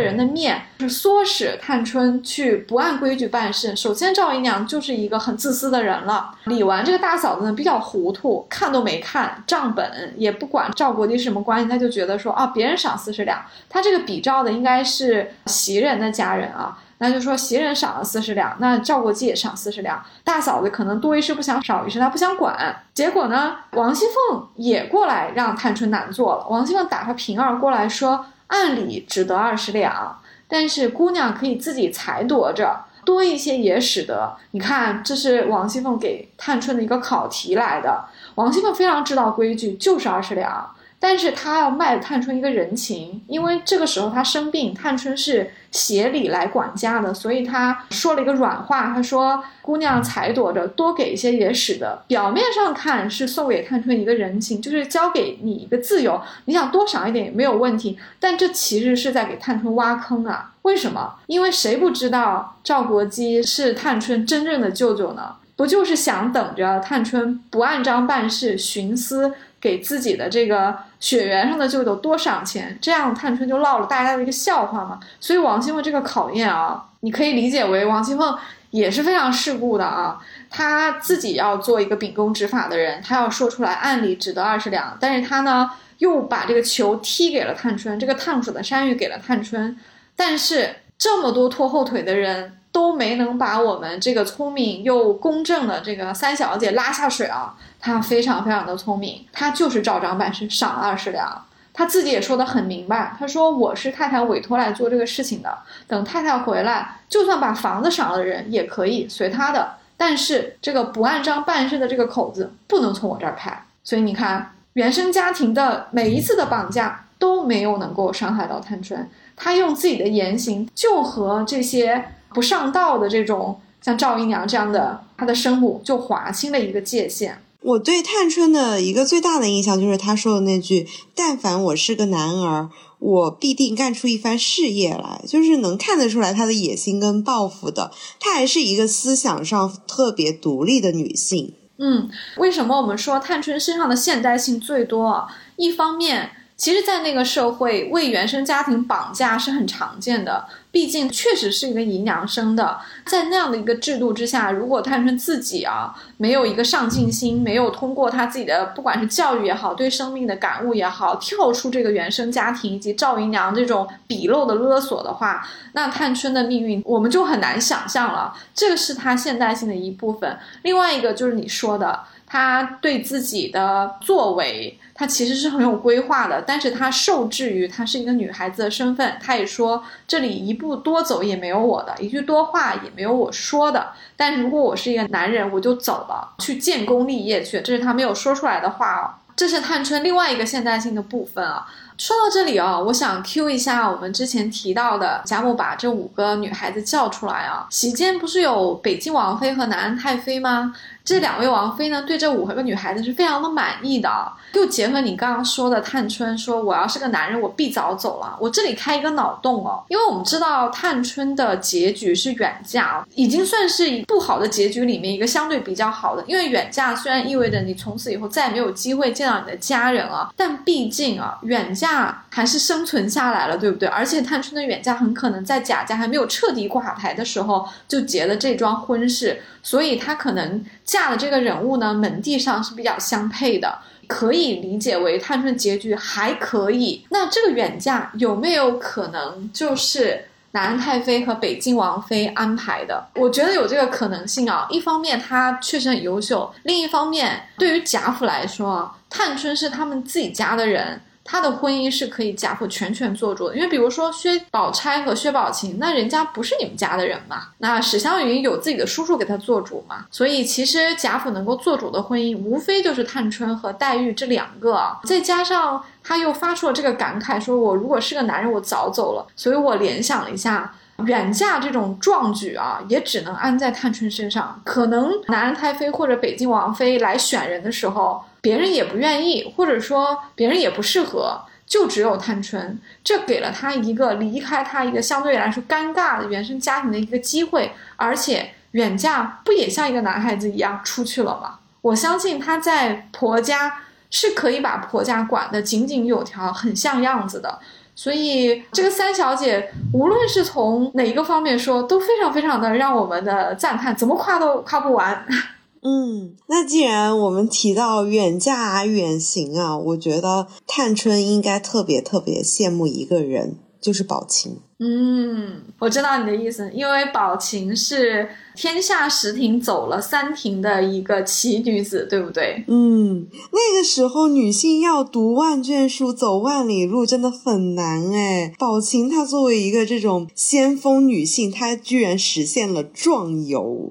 人的面，就是唆使探春去不按规矩办事。首先，赵姨娘就是一个很自私的人了。李纨这个大嫂子呢，比较糊涂，看都没看账本，也不管赵国基是什么关系，她就觉得说啊，别人赏四十两，她这个比照的应该是袭人的家人啊。那就说袭人赏了四十两，那赵国基也赏四十两。大嫂子可能多一事不想，少一事她不想管。结果呢，王熙凤也过来让探春难做了。王熙凤打发平儿过来说，按理只得二十两，但是姑娘可以自己裁夺着，多一些也使得。你看，这是王熙凤给探春的一个考题来的。王熙凤非常知道规矩，就是二十两。但是他要卖探春一个人情，因为这个时候他生病，探春是协理来管家的，所以他说了一个软话，他说：“姑娘才躲着，多给一些也使得。”表面上看是送给探春一个人情，就是交给你一个自由，你想多赏一点也没有问题。但这其实是在给探春挖坑啊！为什么？因为谁不知道赵国基是探春真正的舅舅呢？不就是想等着探春不按章办事，徇私？给自己的这个血缘上的就有多赏钱，这样探春就落了大家的一个笑话嘛。所以王熙凤这个考验啊，你可以理解为王熙凤也是非常世故的啊，她自己要做一个秉公执法的人，她要说出来按理只得二十两，但是她呢又把这个球踢给了探春，这个烫手的山芋给了探春，但是这么多拖后腿的人。都没能把我们这个聪明又公正的这个三小姐拉下水啊！她非常非常的聪明，她就是照章办事，赏二十两。她自己也说得很明白，她说我是太太委托来做这个事情的，等太太回来，就算把房子赏了人也可以随她的，但是这个不按章办事的这个口子不能从我这儿开。所以你看，原生家庭的每一次的绑架都没有能够伤害到探春，她用自己的言行就和这些。不上道的这种，像赵姨娘这样的，她的生母就划清了一个界限。我对探春的一个最大的印象就是她说的那句：“但凡我是个男儿，我必定干出一番事业来。”就是能看得出来她的野心跟抱负的。她还是一个思想上特别独立的女性。嗯，为什么我们说探春身上的现代性最多？一方面。其实，在那个社会，为原生家庭绑架是很常见的。毕竟，确实是一个姨娘生的。在那样的一个制度之下，如果探春自己啊没有一个上进心，没有通过她自己的不管是教育也好，对生命的感悟也好，跳出这个原生家庭以及赵姨娘这种鄙陋的勒索的话，那探春的命运我们就很难想象了。这个是她现代性的一部分。另外一个就是你说的，她对自己的作为。她其实是很有规划的，但是她受制于她是一个女孩子的身份。她也说这里一步多走也没有我的，一句多话也没有我说的。但如果我是一个男人，我就走了，去建功立业去。这是她没有说出来的话哦。这是探春另外一个现代性的部分啊。说到这里啊，我想 Q 一下我们之前提到的贾母把这五个女孩子叫出来啊。席间不是有北静王妃和南安太妃吗？这两位王妃呢，对这五个女孩子是非常的满意的。又结合你刚刚说的，探春说：“我要是个男人，我必早走了。”我这里开一个脑洞哦，因为我们知道探春的结局是远嫁，已经算是不好的结局里面一个相对比较好的。因为远嫁虽然意味着你从此以后再也没有机会见到你的家人了，但毕竟啊，远嫁还是生存下来了，对不对？而且探春的远嫁很可能在贾家还没有彻底垮台的时候就结了这桩婚事，所以她可能。嫁的这个人物呢，门第上是比较相配的，可以理解为探春结局还可以。那这个远嫁有没有可能就是南太妃和北静王妃安排的？我觉得有这个可能性啊。一方面她确实很优秀，另一方面对于贾府来说啊，探春是他们自己家的人。他的婚姻是可以贾府全权做主的，因为比如说薛宝钗和薛宝琴，那人家不是你们家的人嘛，那史湘云有自己的叔叔给他做主嘛，所以其实贾府能够做主的婚姻，无非就是探春和黛玉这两个，再加上他又发出了这个感慨，说我如果是个男人，我早走了，所以我联想了一下，远嫁这种壮举啊，也只能安在探春身上，可能南安太妃或者北静王妃来选人的时候。别人也不愿意，或者说别人也不适合，就只有探春，这给了他一个离开他一个相对来说尴尬的原生家庭的一个机会，而且远嫁不也像一个男孩子一样出去了吗？我相信她在婆家是可以把婆家管得井井有条，很像样子的。所以这个三小姐无论是从哪一个方面说，都非常非常的让我们的赞叹，怎么夸都夸不完。嗯，那既然我们提到远嫁远行啊，我觉得探春应该特别特别羡慕一个人，就是宝琴。嗯，我知道你的意思，因为宝琴是天下十庭走了三庭的一个奇女子，对不对？嗯，那个时候女性要读万卷书、走万里路真的很难哎。宝琴她作为一个这种先锋女性，她居然实现了壮游。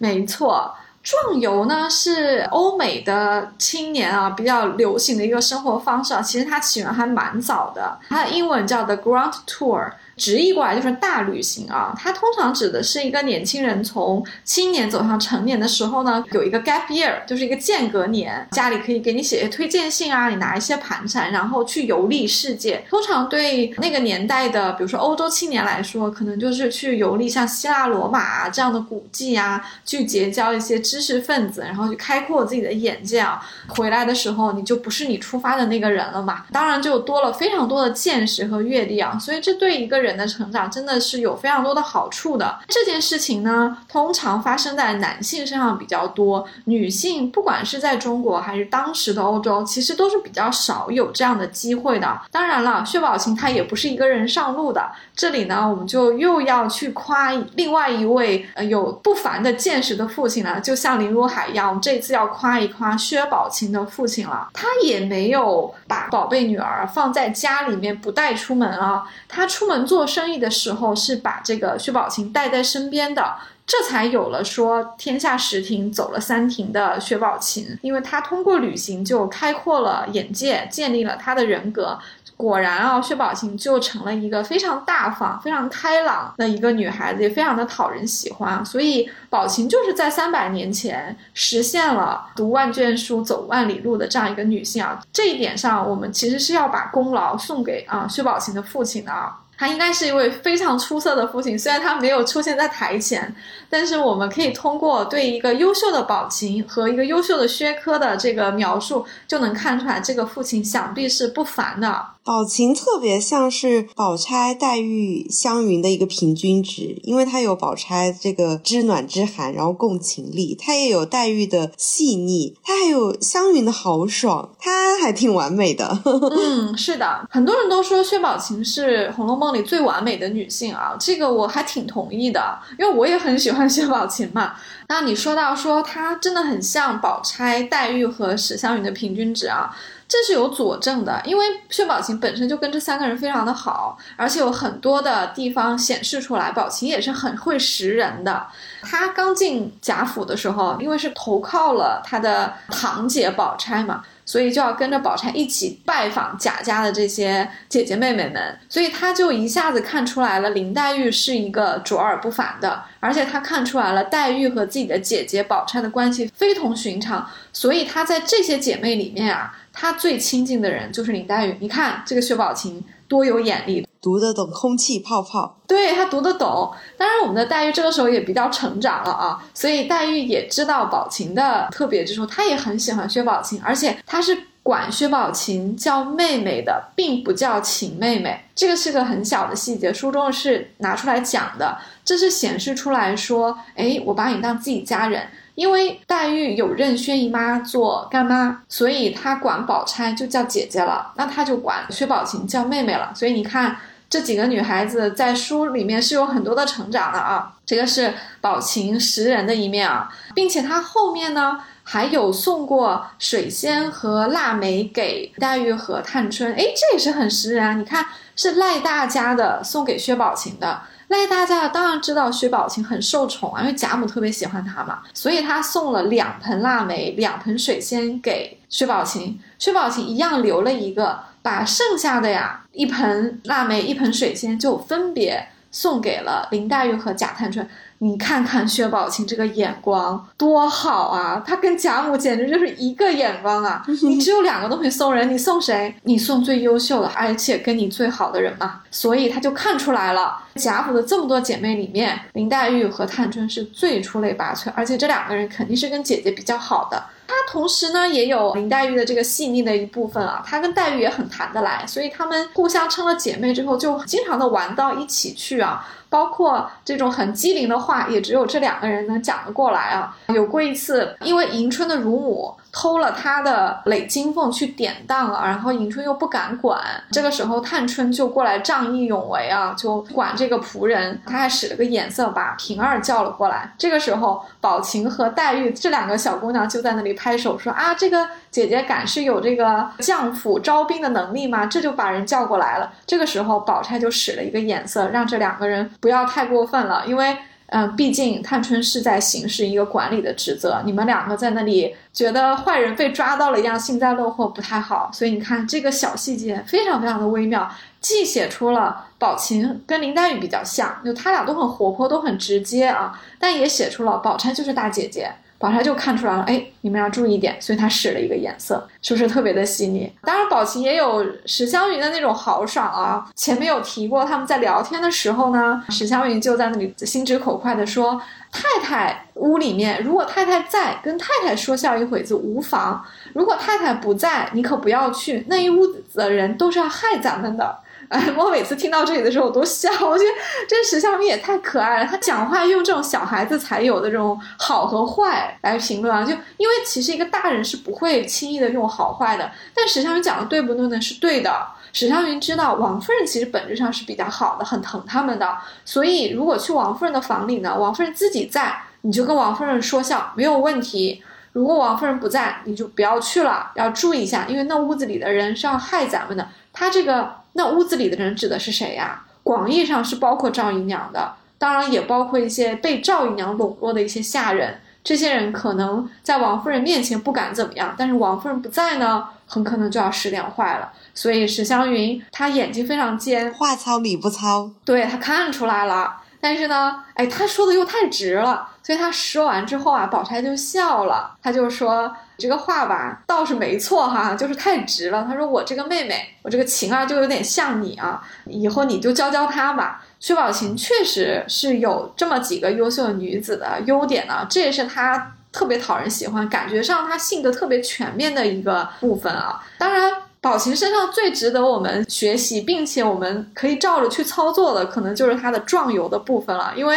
没错。壮游呢是欧美的青年啊比较流行的一个生活方式啊，其实它起源还蛮早的，它的英文叫 The Grand Tour，直译过来就是大旅行啊，它通常指的是一个年轻人从青年走向成年的时候呢，有一个 gap year，就是一个间隔年，家里可以给你写推荐信啊，你拿一些盘缠，然后去游历世界。通常对那个年代的，比如说欧洲青年来说，可能就是去游历像希腊、罗马啊这样的古迹啊，去结交一些知识分子，然后去开阔自己的眼界啊。回来的时候，你就不是你出发的那个人了嘛，当然就多了非常多的见识和阅历啊，所以这对一个。人的成长真的是有非常多的好处的。这件事情呢，通常发生在男性身上比较多，女性不管是在中国还是当时的欧洲，其实都是比较少有这样的机会的。当然了，薛宝琴她也不是一个人上路的。这里呢，我们就又要去夸另外一位呃有不凡的见识的父亲了，就像林如海一样，我们这次要夸一夸薛宝琴的父亲了。他也没有把宝贝女儿放在家里面不带出门啊，他出门。做生意的时候是把这个薛宝琴带在身边的，这才有了说天下十亭走了三亭的薛宝琴，因为他通过旅行就开阔了眼界，建立了他的人格。果然啊，薛宝琴就成了一个非常大方、非常开朗的一个女孩子，也非常的讨人喜欢。所以宝琴就是在三百年前实现了读万卷书、走万里路的这样一个女性啊。这一点上，我们其实是要把功劳送给啊薛宝琴的父亲的啊。他应该是一位非常出色的父亲，虽然他没有出现在台前，但是我们可以通过对一个优秀的宝琴和一个优秀的薛科的这个描述，就能看出来这个父亲想必是不凡的。宝琴特别像是宝钗、黛玉、湘云的一个平均值，因为她有宝钗这个知暖知寒，然后共情力，她也有黛玉的细腻，她还有湘云的豪爽，她还挺完美的。嗯，是的，很多人都说薛宝琴是《红楼梦》里最完美的女性啊，这个我还挺同意的，因为我也很喜欢 薛宝琴嘛。那你说到说她真的很像宝钗、黛玉和史湘云的平均值啊。这是有佐证的，因为薛宝琴本身就跟这三个人非常的好，而且有很多的地方显示出来，宝琴也是很会识人的。她刚进贾府的时候，因为是投靠了她的堂姐宝钗嘛，所以就要跟着宝钗一起拜访贾家的这些姐姐妹妹们，所以她就一下子看出来了林黛玉是一个卓尔不凡的，而且她看出来了黛玉和自己的姐姐宝钗的关系非同寻常，所以她在这些姐妹里面啊。他最亲近的人就是林黛玉。你看这个薛宝琴多有眼力，读得懂空气泡泡。对他读得懂。当然，我们的黛玉这个时候也比较成长了啊，所以黛玉也知道宝琴的特别之处，她也很喜欢薛宝琴，而且她是管薛宝琴叫妹妹的，并不叫秦妹妹。这个是个很小的细节，书中是拿出来讲的，这是显示出来说，哎，我把你当自己家人。因为黛玉有认薛姨妈做干妈，所以她管宝钗就叫姐姐了，那她就管薛宝琴叫妹妹了。所以你看这几个女孩子在书里面是有很多的成长的啊。这个是宝琴识人的一面啊，并且她后面呢还有送过水仙和腊梅给黛玉和探春，哎，这也是很识人啊。你看是赖大家的送给薛宝琴的。赖大家当然知道薛宝琴很受宠啊，因为贾母特别喜欢她嘛，所以她送了两盆腊梅、两盆水仙给薛宝琴。薛宝琴一样留了一个，把剩下的呀一盆腊梅、一盆水仙就分别送给了林黛玉和贾探春。你看看薛宝琴这个眼光多好啊！她跟贾母简直就是一个眼光啊！你只有两个东西送人，你送谁？你送最优秀的，而且跟你最好的人嘛。所以他就看出来了，贾府的这么多姐妹里面，林黛玉和探春是最出类拔萃，而且这两个人肯定是跟姐姐比较好的。她同时呢，也有林黛玉的这个细腻的一部分啊，她跟黛玉也很谈得来，所以她们互相称了姐妹之后，就经常的玩到一起去啊。包括这种很机灵的话，也只有这两个人能讲得过来啊。有过一次，因为迎春的乳母。偷了他的累金凤去典当了，然后迎春又不敢管，这个时候探春就过来仗义勇为啊，就管这个仆人，他还使了个眼色把平儿叫了过来。这个时候宝琴和黛玉这两个小姑娘就在那里拍手说啊，这个姐姐敢是有这个将府招兵的能力吗？这就把人叫过来了。这个时候宝钗就使了一个眼色，让这两个人不要太过分了，因为。嗯，毕竟探春是在行使一个管理的职责，你们两个在那里觉得坏人被抓到了一样幸灾乐祸不太好，所以你看这个小细节非常非常的微妙，既写出了宝琴跟林黛玉比较像，就他俩都很活泼，都很直接啊，但也写出了宝钗就是大姐姐。宝钗就看出来了，哎，你们要注意一点，所以她使了一个眼色，是不是特别的细腻？当然，宝琴也有史湘云的那种豪爽啊。前面有提过，他们在聊天的时候呢，史湘云就在那里心直口快的说：“太太屋里面，如果太太在，跟太太说笑一会子无妨；如果太太不在，你可不要去，那一屋子的人都是要害咱们的。”哎，我每次听到这里的时候，我都笑。我觉得这史湘云也太可爱了。他讲话用这种小孩子才有的这种好和坏来评论啊，就因为其实一个大人是不会轻易的用好坏的。但史湘云讲的对不对呢？是对的。史湘云知道王夫人其实本质上是比较好的，很疼他们的。所以如果去王夫人的房里呢，王夫人自己在，你就跟王夫人说笑，没有问题。如果王夫人不在，你就不要去了，要注意一下，因为那屋子里的人是要害咱们的。他这个。那屋子里的人指的是谁呀？广义上是包括赵姨娘的，当然也包括一些被赵姨娘笼络的一些下人。这些人可能在王夫人面前不敢怎么样，但是王夫人不在呢，很可能就要使点坏了。所以史湘云她眼睛非常尖，话糙理不糙，对她看出来了。但是呢，哎，她说的又太直了，所以她说完之后啊，宝钗就笑了，她就说。这个话吧，倒是没错哈，就是太直了。他说我这个妹妹，我这个晴儿就有点像你啊，以后你就教教她吧。薛宝琴确实是有这么几个优秀的女子的优点呢，这也是她特别讨人喜欢，感觉上她性格特别全面的一个部分啊。当然，宝琴身上最值得我们学习，并且我们可以照着去操作的，可能就是她的壮游的部分了，因为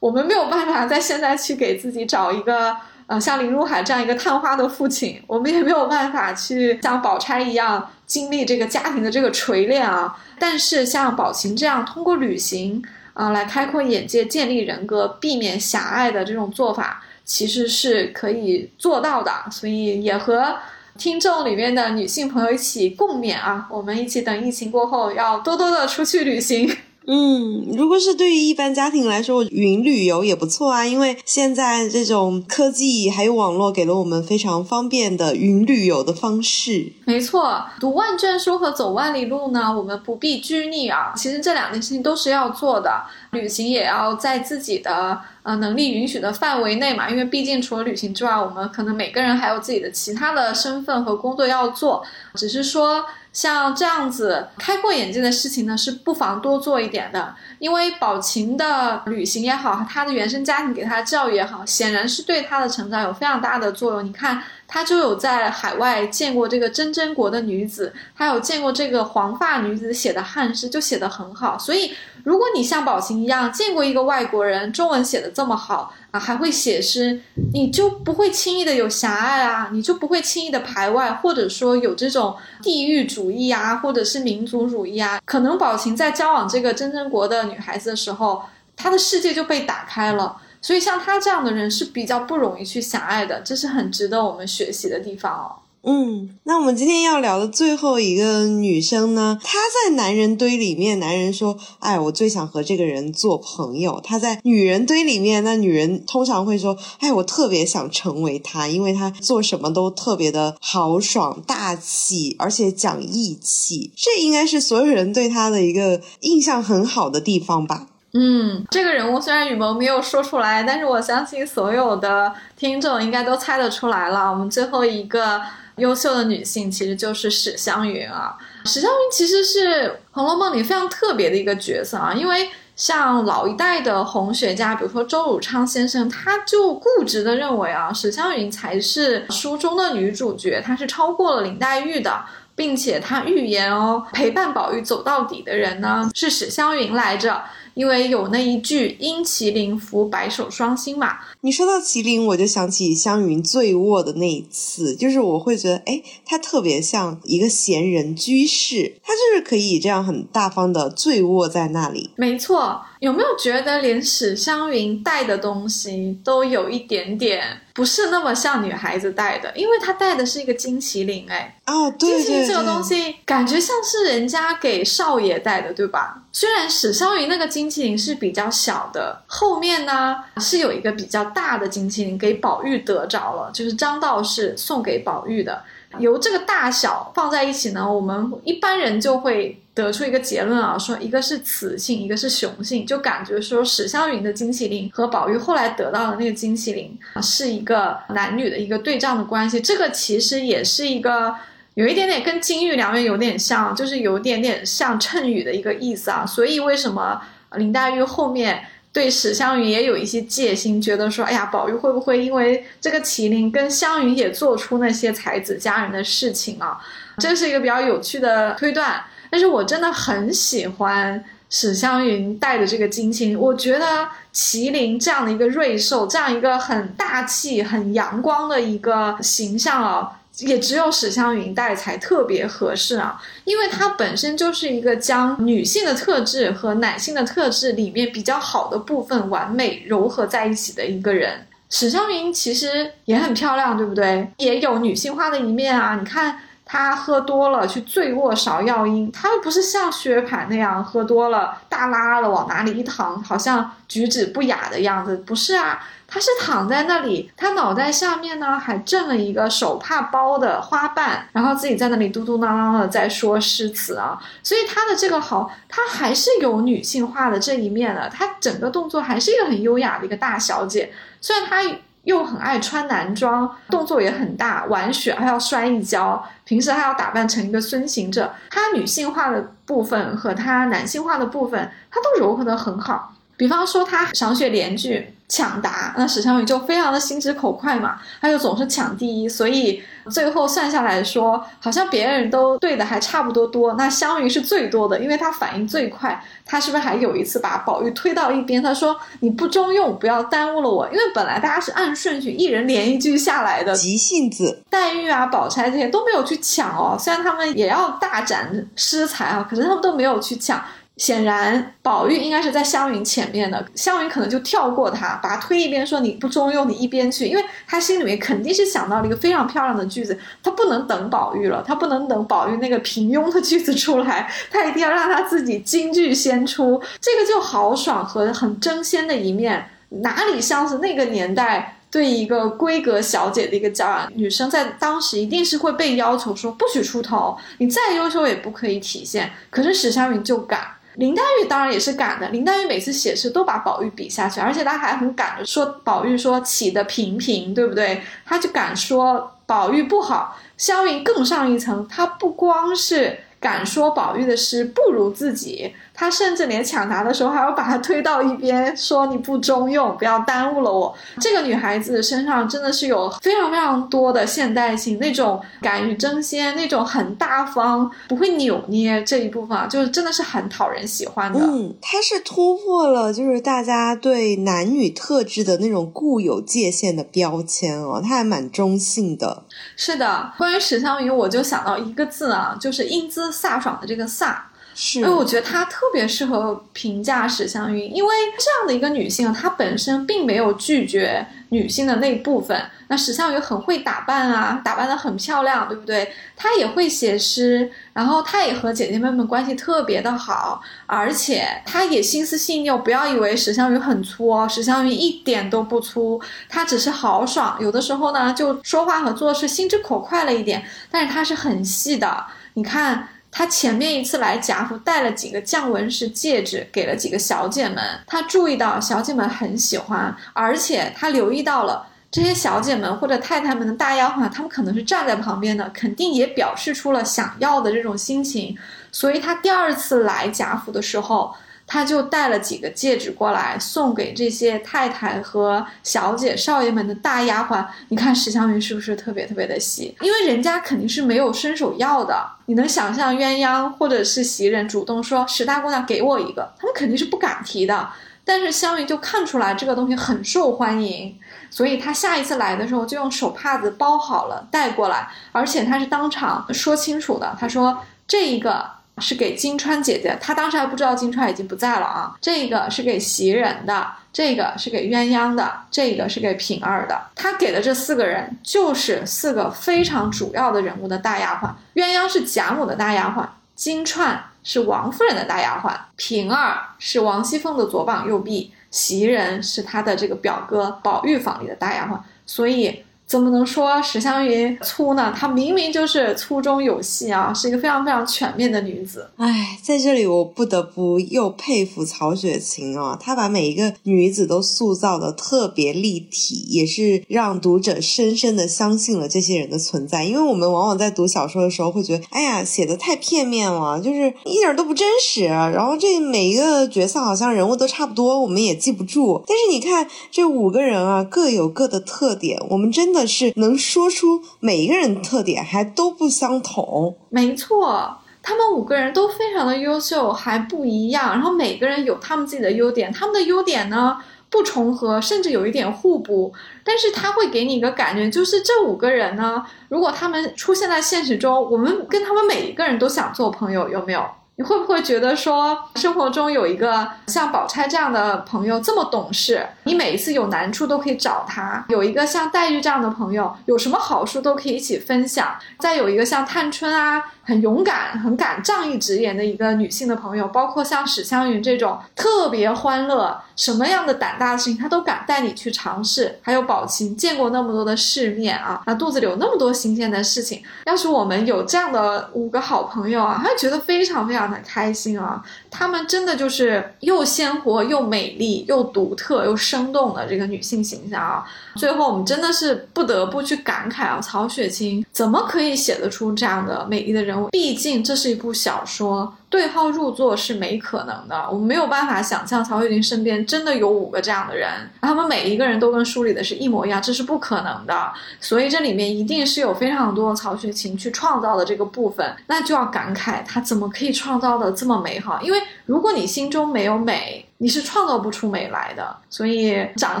我们没有办法在现在去给自己找一个。呃，像林如海这样一个探花的父亲，我们也没有办法去像宝钗一样经历这个家庭的这个锤炼啊。但是像宝琴这样通过旅行啊来开阔眼界、建立人格、避免狭隘的这种做法，其实是可以做到的。所以也和听众里面的女性朋友一起共勉啊，我们一起等疫情过后，要多多的出去旅行。嗯，如果是对于一般家庭来说，云旅游也不错啊，因为现在这种科技还有网络给了我们非常方便的云旅游的方式。没错，读万卷书和走万里路呢，我们不必拘泥啊。其实这两件事情都是要做的，旅行也要在自己的呃能力允许的范围内嘛，因为毕竟除了旅行之外，我们可能每个人还有自己的其他的身份和工作要做，只是说。像这样子开阔眼界的事情呢，是不妨多做一点的。因为宝琴的旅行也好，她的原生家庭给她的教育也好，显然是对她的成长有非常大的作用。你看，他就有在海外见过这个真真国的女子，还有见过这个黄发女子写的汉诗，就写得很好。所以，如果你像宝琴一样见过一个外国人，中文写的这么好。啊，还会写诗，你就不会轻易的有狭隘啊，你就不会轻易的排外，或者说有这种地域主义啊，或者是民族主义啊。可能宝琴在交往这个真真国的女孩子的时候，她的世界就被打开了。所以像他这样的人是比较不容易去狭隘的，这是很值得我们学习的地方哦。嗯，那我们今天要聊的最后一个女生呢，她在男人堆里面，男人说：“哎，我最想和这个人做朋友。”她在女人堆里面，那女人通常会说：“哎，我特别想成为他，因为他做什么都特别的豪爽大气，而且讲义气。”这应该是所有人对他的一个印象很好的地方吧？嗯，这个人物虽然雨萌没有说出来，但是我相信所有的听众应该都猜得出来了。我们最后一个。优秀的女性其实就是史湘云啊，史湘云其实是《红楼梦》里非常特别的一个角色啊，因为像老一代的红学家，比如说周汝昌先生，他就固执的认为啊，史湘云才是书中的女主角，她是超过了林黛玉的，并且他预言哦，陪伴宝玉走到底的人呢是史湘云来着。因为有那一句“因麒麟伏白首双星”嘛，你说到麒麟，我就想起湘云醉卧的那一次，就是我会觉得，哎，他特别像一个闲人居士，他就是可以这样很大方的醉卧在那里。没错，有没有觉得连史湘云带的东西都有一点点？不是那么像女孩子戴的，因为她戴的是一个金麒麟，哎，哦，对金麒麟这个东西感觉像是人家给少爷戴的，对吧？虽然史湘云那个金金麒麟是比较小的，后面呢是有一个比较大的金麒麟给宝玉得着了，就是张道士送给宝玉的。由这个大小放在一起呢，我们一般人就会得出一个结论啊，说一个是雌性，一个是雄性，就感觉说史湘云的金麒麟和宝玉后来得到的那个金麒麟是一个男女的一个对仗的关系。这个其实也是一个有一点点跟金玉良缘有点像，就是有点点像谶语的一个意思啊。所以为什么林黛玉后面？对史湘云也有一些戒心，觉得说，哎呀，宝玉会不会因为这个麒麟跟湘云也做出那些才子佳人的事情啊？这是一个比较有趣的推断。但是我真的很喜欢史湘云带的这个金星，我觉得麒麟这样的一个瑞兽，这样一个很大气、很阳光的一个形象啊。也只有史湘云带才特别合适啊，因为它本身就是一个将女性的特质和男性的特质里面比较好的部分完美糅合在一起的一个人。史湘云其实也很漂亮，对不对？也有女性化的一面啊。你看她喝多了去醉卧芍药阴，她又不是像薛蟠那样喝多了大拉了往哪里一躺，好像举止不雅的样子，不是啊。他是躺在那里，他脑袋下面呢还枕了一个手帕包的花瓣，然后自己在那里嘟嘟囔囔的在说诗词啊。所以他的这个好，他还是有女性化的这一面的。他整个动作还是一个很优雅的一个大小姐，虽然他又很爱穿男装，动作也很大，玩雪还要摔一跤，平时还要打扮成一个孙行者。他女性化的部分和他男性化的部分，他都柔和的很好。比方说他赏雪连句。抢答，那史湘云就非常的心直口快嘛，他就总是抢第一，所以最后算下来说，好像别人都对的还差不多多，那湘云是最多的，因为她反应最快。她是不是还有一次把宝玉推到一边？她说：“你不中用，不要耽误了我。”因为本来大家是按顺序，一人连一句下来的，急性子。黛玉啊、宝钗这些都没有去抢哦，虽然他们也要大展诗才啊，可是他们都没有去抢。显然，宝玉应该是在湘云前面的，湘云可能就跳过他，把他推一边，说你不中用，你一边去，因为他心里面肯定是想到了一个非常漂亮的句子，他不能等宝玉了，他不能等宝玉那个平庸的句子出来，他一定要让他自己金句先出，这个就豪爽和很争先的一面，哪里像是那个年代对一个闺阁小姐的一个教养，女生在当时一定是会被要求说不许出头，你再优秀也不可以体现，可是史湘云就敢。林黛玉当然也是敢的，林黛玉每次写诗都把宝玉比下去，而且她还很敢的说宝玉说起的平平，对不对？她就敢说宝玉不好。湘云更上一层，她不光是。敢说宝玉的诗不如自己，他甚至连抢答的时候还要把他推到一边，说你不中用，不要耽误了我。这个女孩子身上真的是有非常非常多的现代性，那种敢于争先，那种很大方，不会扭捏这一部分，就是真的是很讨人喜欢的。嗯，她是突破了就是大家对男女特质的那种固有界限的标签哦，她还蛮中性的。是的，关于史湘云，我就想到一个字啊，就是英姿。飒爽的这个飒，是，因为我觉得她特别适合评价史湘云，因为这样的一个女性，她本身并没有拒绝女性的那部分。那史湘云很会打扮啊，打扮的很漂亮，对不对？她也会写诗，然后她也和姐姐妹们关系特别的好，而且她也心思细腻。不要以为史湘云很粗哦，史湘云一点都不粗，她只是豪爽，有的时候呢就说话和做事心直口快了一点，但是她是很细的。你看。他前面一次来贾府，带了几个降纹石戒指，给了几个小姐们。他注意到小姐们很喜欢，而且他留意到了这些小姐们或者太太们的大丫鬟，她们可能是站在旁边的，肯定也表示出了想要的这种心情。所以他第二次来贾府的时候。他就带了几个戒指过来，送给这些太太和小姐、少爷们的大丫鬟。你看史湘云是不是特别特别的喜？因为人家肯定是没有伸手要的。你能想象鸳鸯或者是袭人主动说史大姑娘给我一个，他们肯定是不敢提的。但是湘云就看出来这个东西很受欢迎，所以他下一次来的时候就用手帕子包好了带过来，而且他是当场说清楚的。他说这一个。是给金钏姐姐，她当时还不知道金钏已经不在了啊。这个是给袭人的，这个是给鸳鸯的，这个是给平儿的。她给的这四个人就是四个非常主要的人物的大丫鬟。鸳鸯是贾母的大丫鬟，金钏是王夫人的大丫鬟，平儿是王熙凤的左膀右臂，袭人是她的这个表哥宝玉房里的大丫鬟，所以。怎么能说史湘云粗呢？她明明就是粗中有细啊，是一个非常非常全面的女子。哎，在这里我不得不又佩服曹雪芹啊，她把每一个女子都塑造的特别立体，也是让读者深深的相信了这些人的存在。因为我们往往在读小说的时候会觉得，哎呀，写的太片面了，就是一点都不真实。然后这每一个角色好像人物都差不多，我们也记不住。但是你看这五个人啊，各有各的特点，我们真的。是能说出每一个人特点还都不相同，没错，他们五个人都非常的优秀，还不一样。然后每个人有他们自己的优点，他们的优点呢不重合，甚至有一点互补。但是他会给你一个感觉，就是这五个人呢，如果他们出现在现实中，我们跟他们每一个人都想做朋友，有没有？你会不会觉得说，生活中有一个像宝钗这样的朋友这么懂事，你每一次有难处都可以找他；有一个像黛玉这样的朋友，有什么好处都可以一起分享；再有一个像探春啊。很勇敢、很敢仗义直言的一个女性的朋友，包括像史湘云这种特别欢乐，什么样的胆大的事情她都敢带你去尝试。还有宝琴见过那么多的世面啊，她肚子里有那么多新鲜的事情。要是我们有这样的五个好朋友啊，会觉得非常非常的开心啊。她们真的就是又鲜活、又美丽、又独特、又生动的这个女性形象啊。最后，我们真的是不得不去感慨啊，曹雪芹怎么可以写得出这样的美丽的人物毕竟这是一部小说。对号入座是没可能的，我们没有办法想象曹雪芹身边真的有五个这样的人，他们每一个人都跟书里的是一模一样，这是不可能的。所以这里面一定是有非常多曹雪芹去创造的这个部分，那就要感慨他怎么可以创造的这么美好。因为如果你心中没有美，你是创造不出美来的。所以掌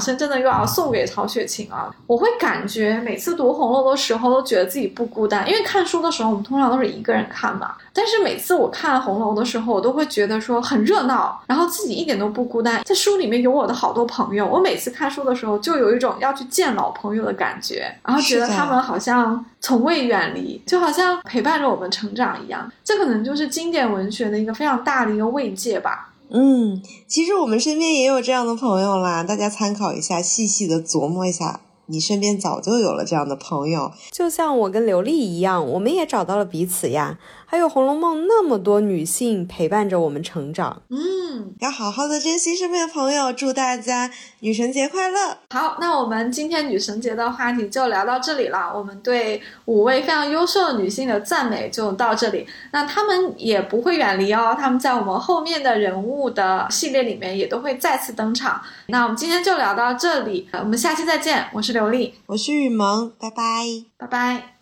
声真的又要送给曹雪芹啊！我会感觉每次读红楼的时候都觉得自己不孤单，因为看书的时候我们通常都是一个人看嘛。但是每次我看红楼的时候，我都会觉得说很热闹，然后自己一点都不孤单。在书里面有我的好多朋友，我每次看书的时候就有一种要去见老朋友的感觉，然后觉得他们好像从未远离，就好像陪伴着我们成长一样。这可能就是经典文学的一个非常大的一个慰藉吧。嗯，其实我们身边也有这样的朋友啦，大家参考一下，细细的琢磨一下。你身边早就有了这样的朋友，就像我跟刘丽一样，我们也找到了彼此呀。还有《红楼梦》那么多女性陪伴着我们成长，嗯，要好好的珍惜身边的朋友。祝大家女神节快乐！好，那我们今天女神节的话题就聊到这里了。我们对五位非常优秀的女性的赞美就到这里。那她们也不会远离哦，她们在我们后面的人物的系列里面也都会再次登场。那我们今天就聊到这里，我们下期再见。我是刘丽，我是雨萌，拜拜，拜拜。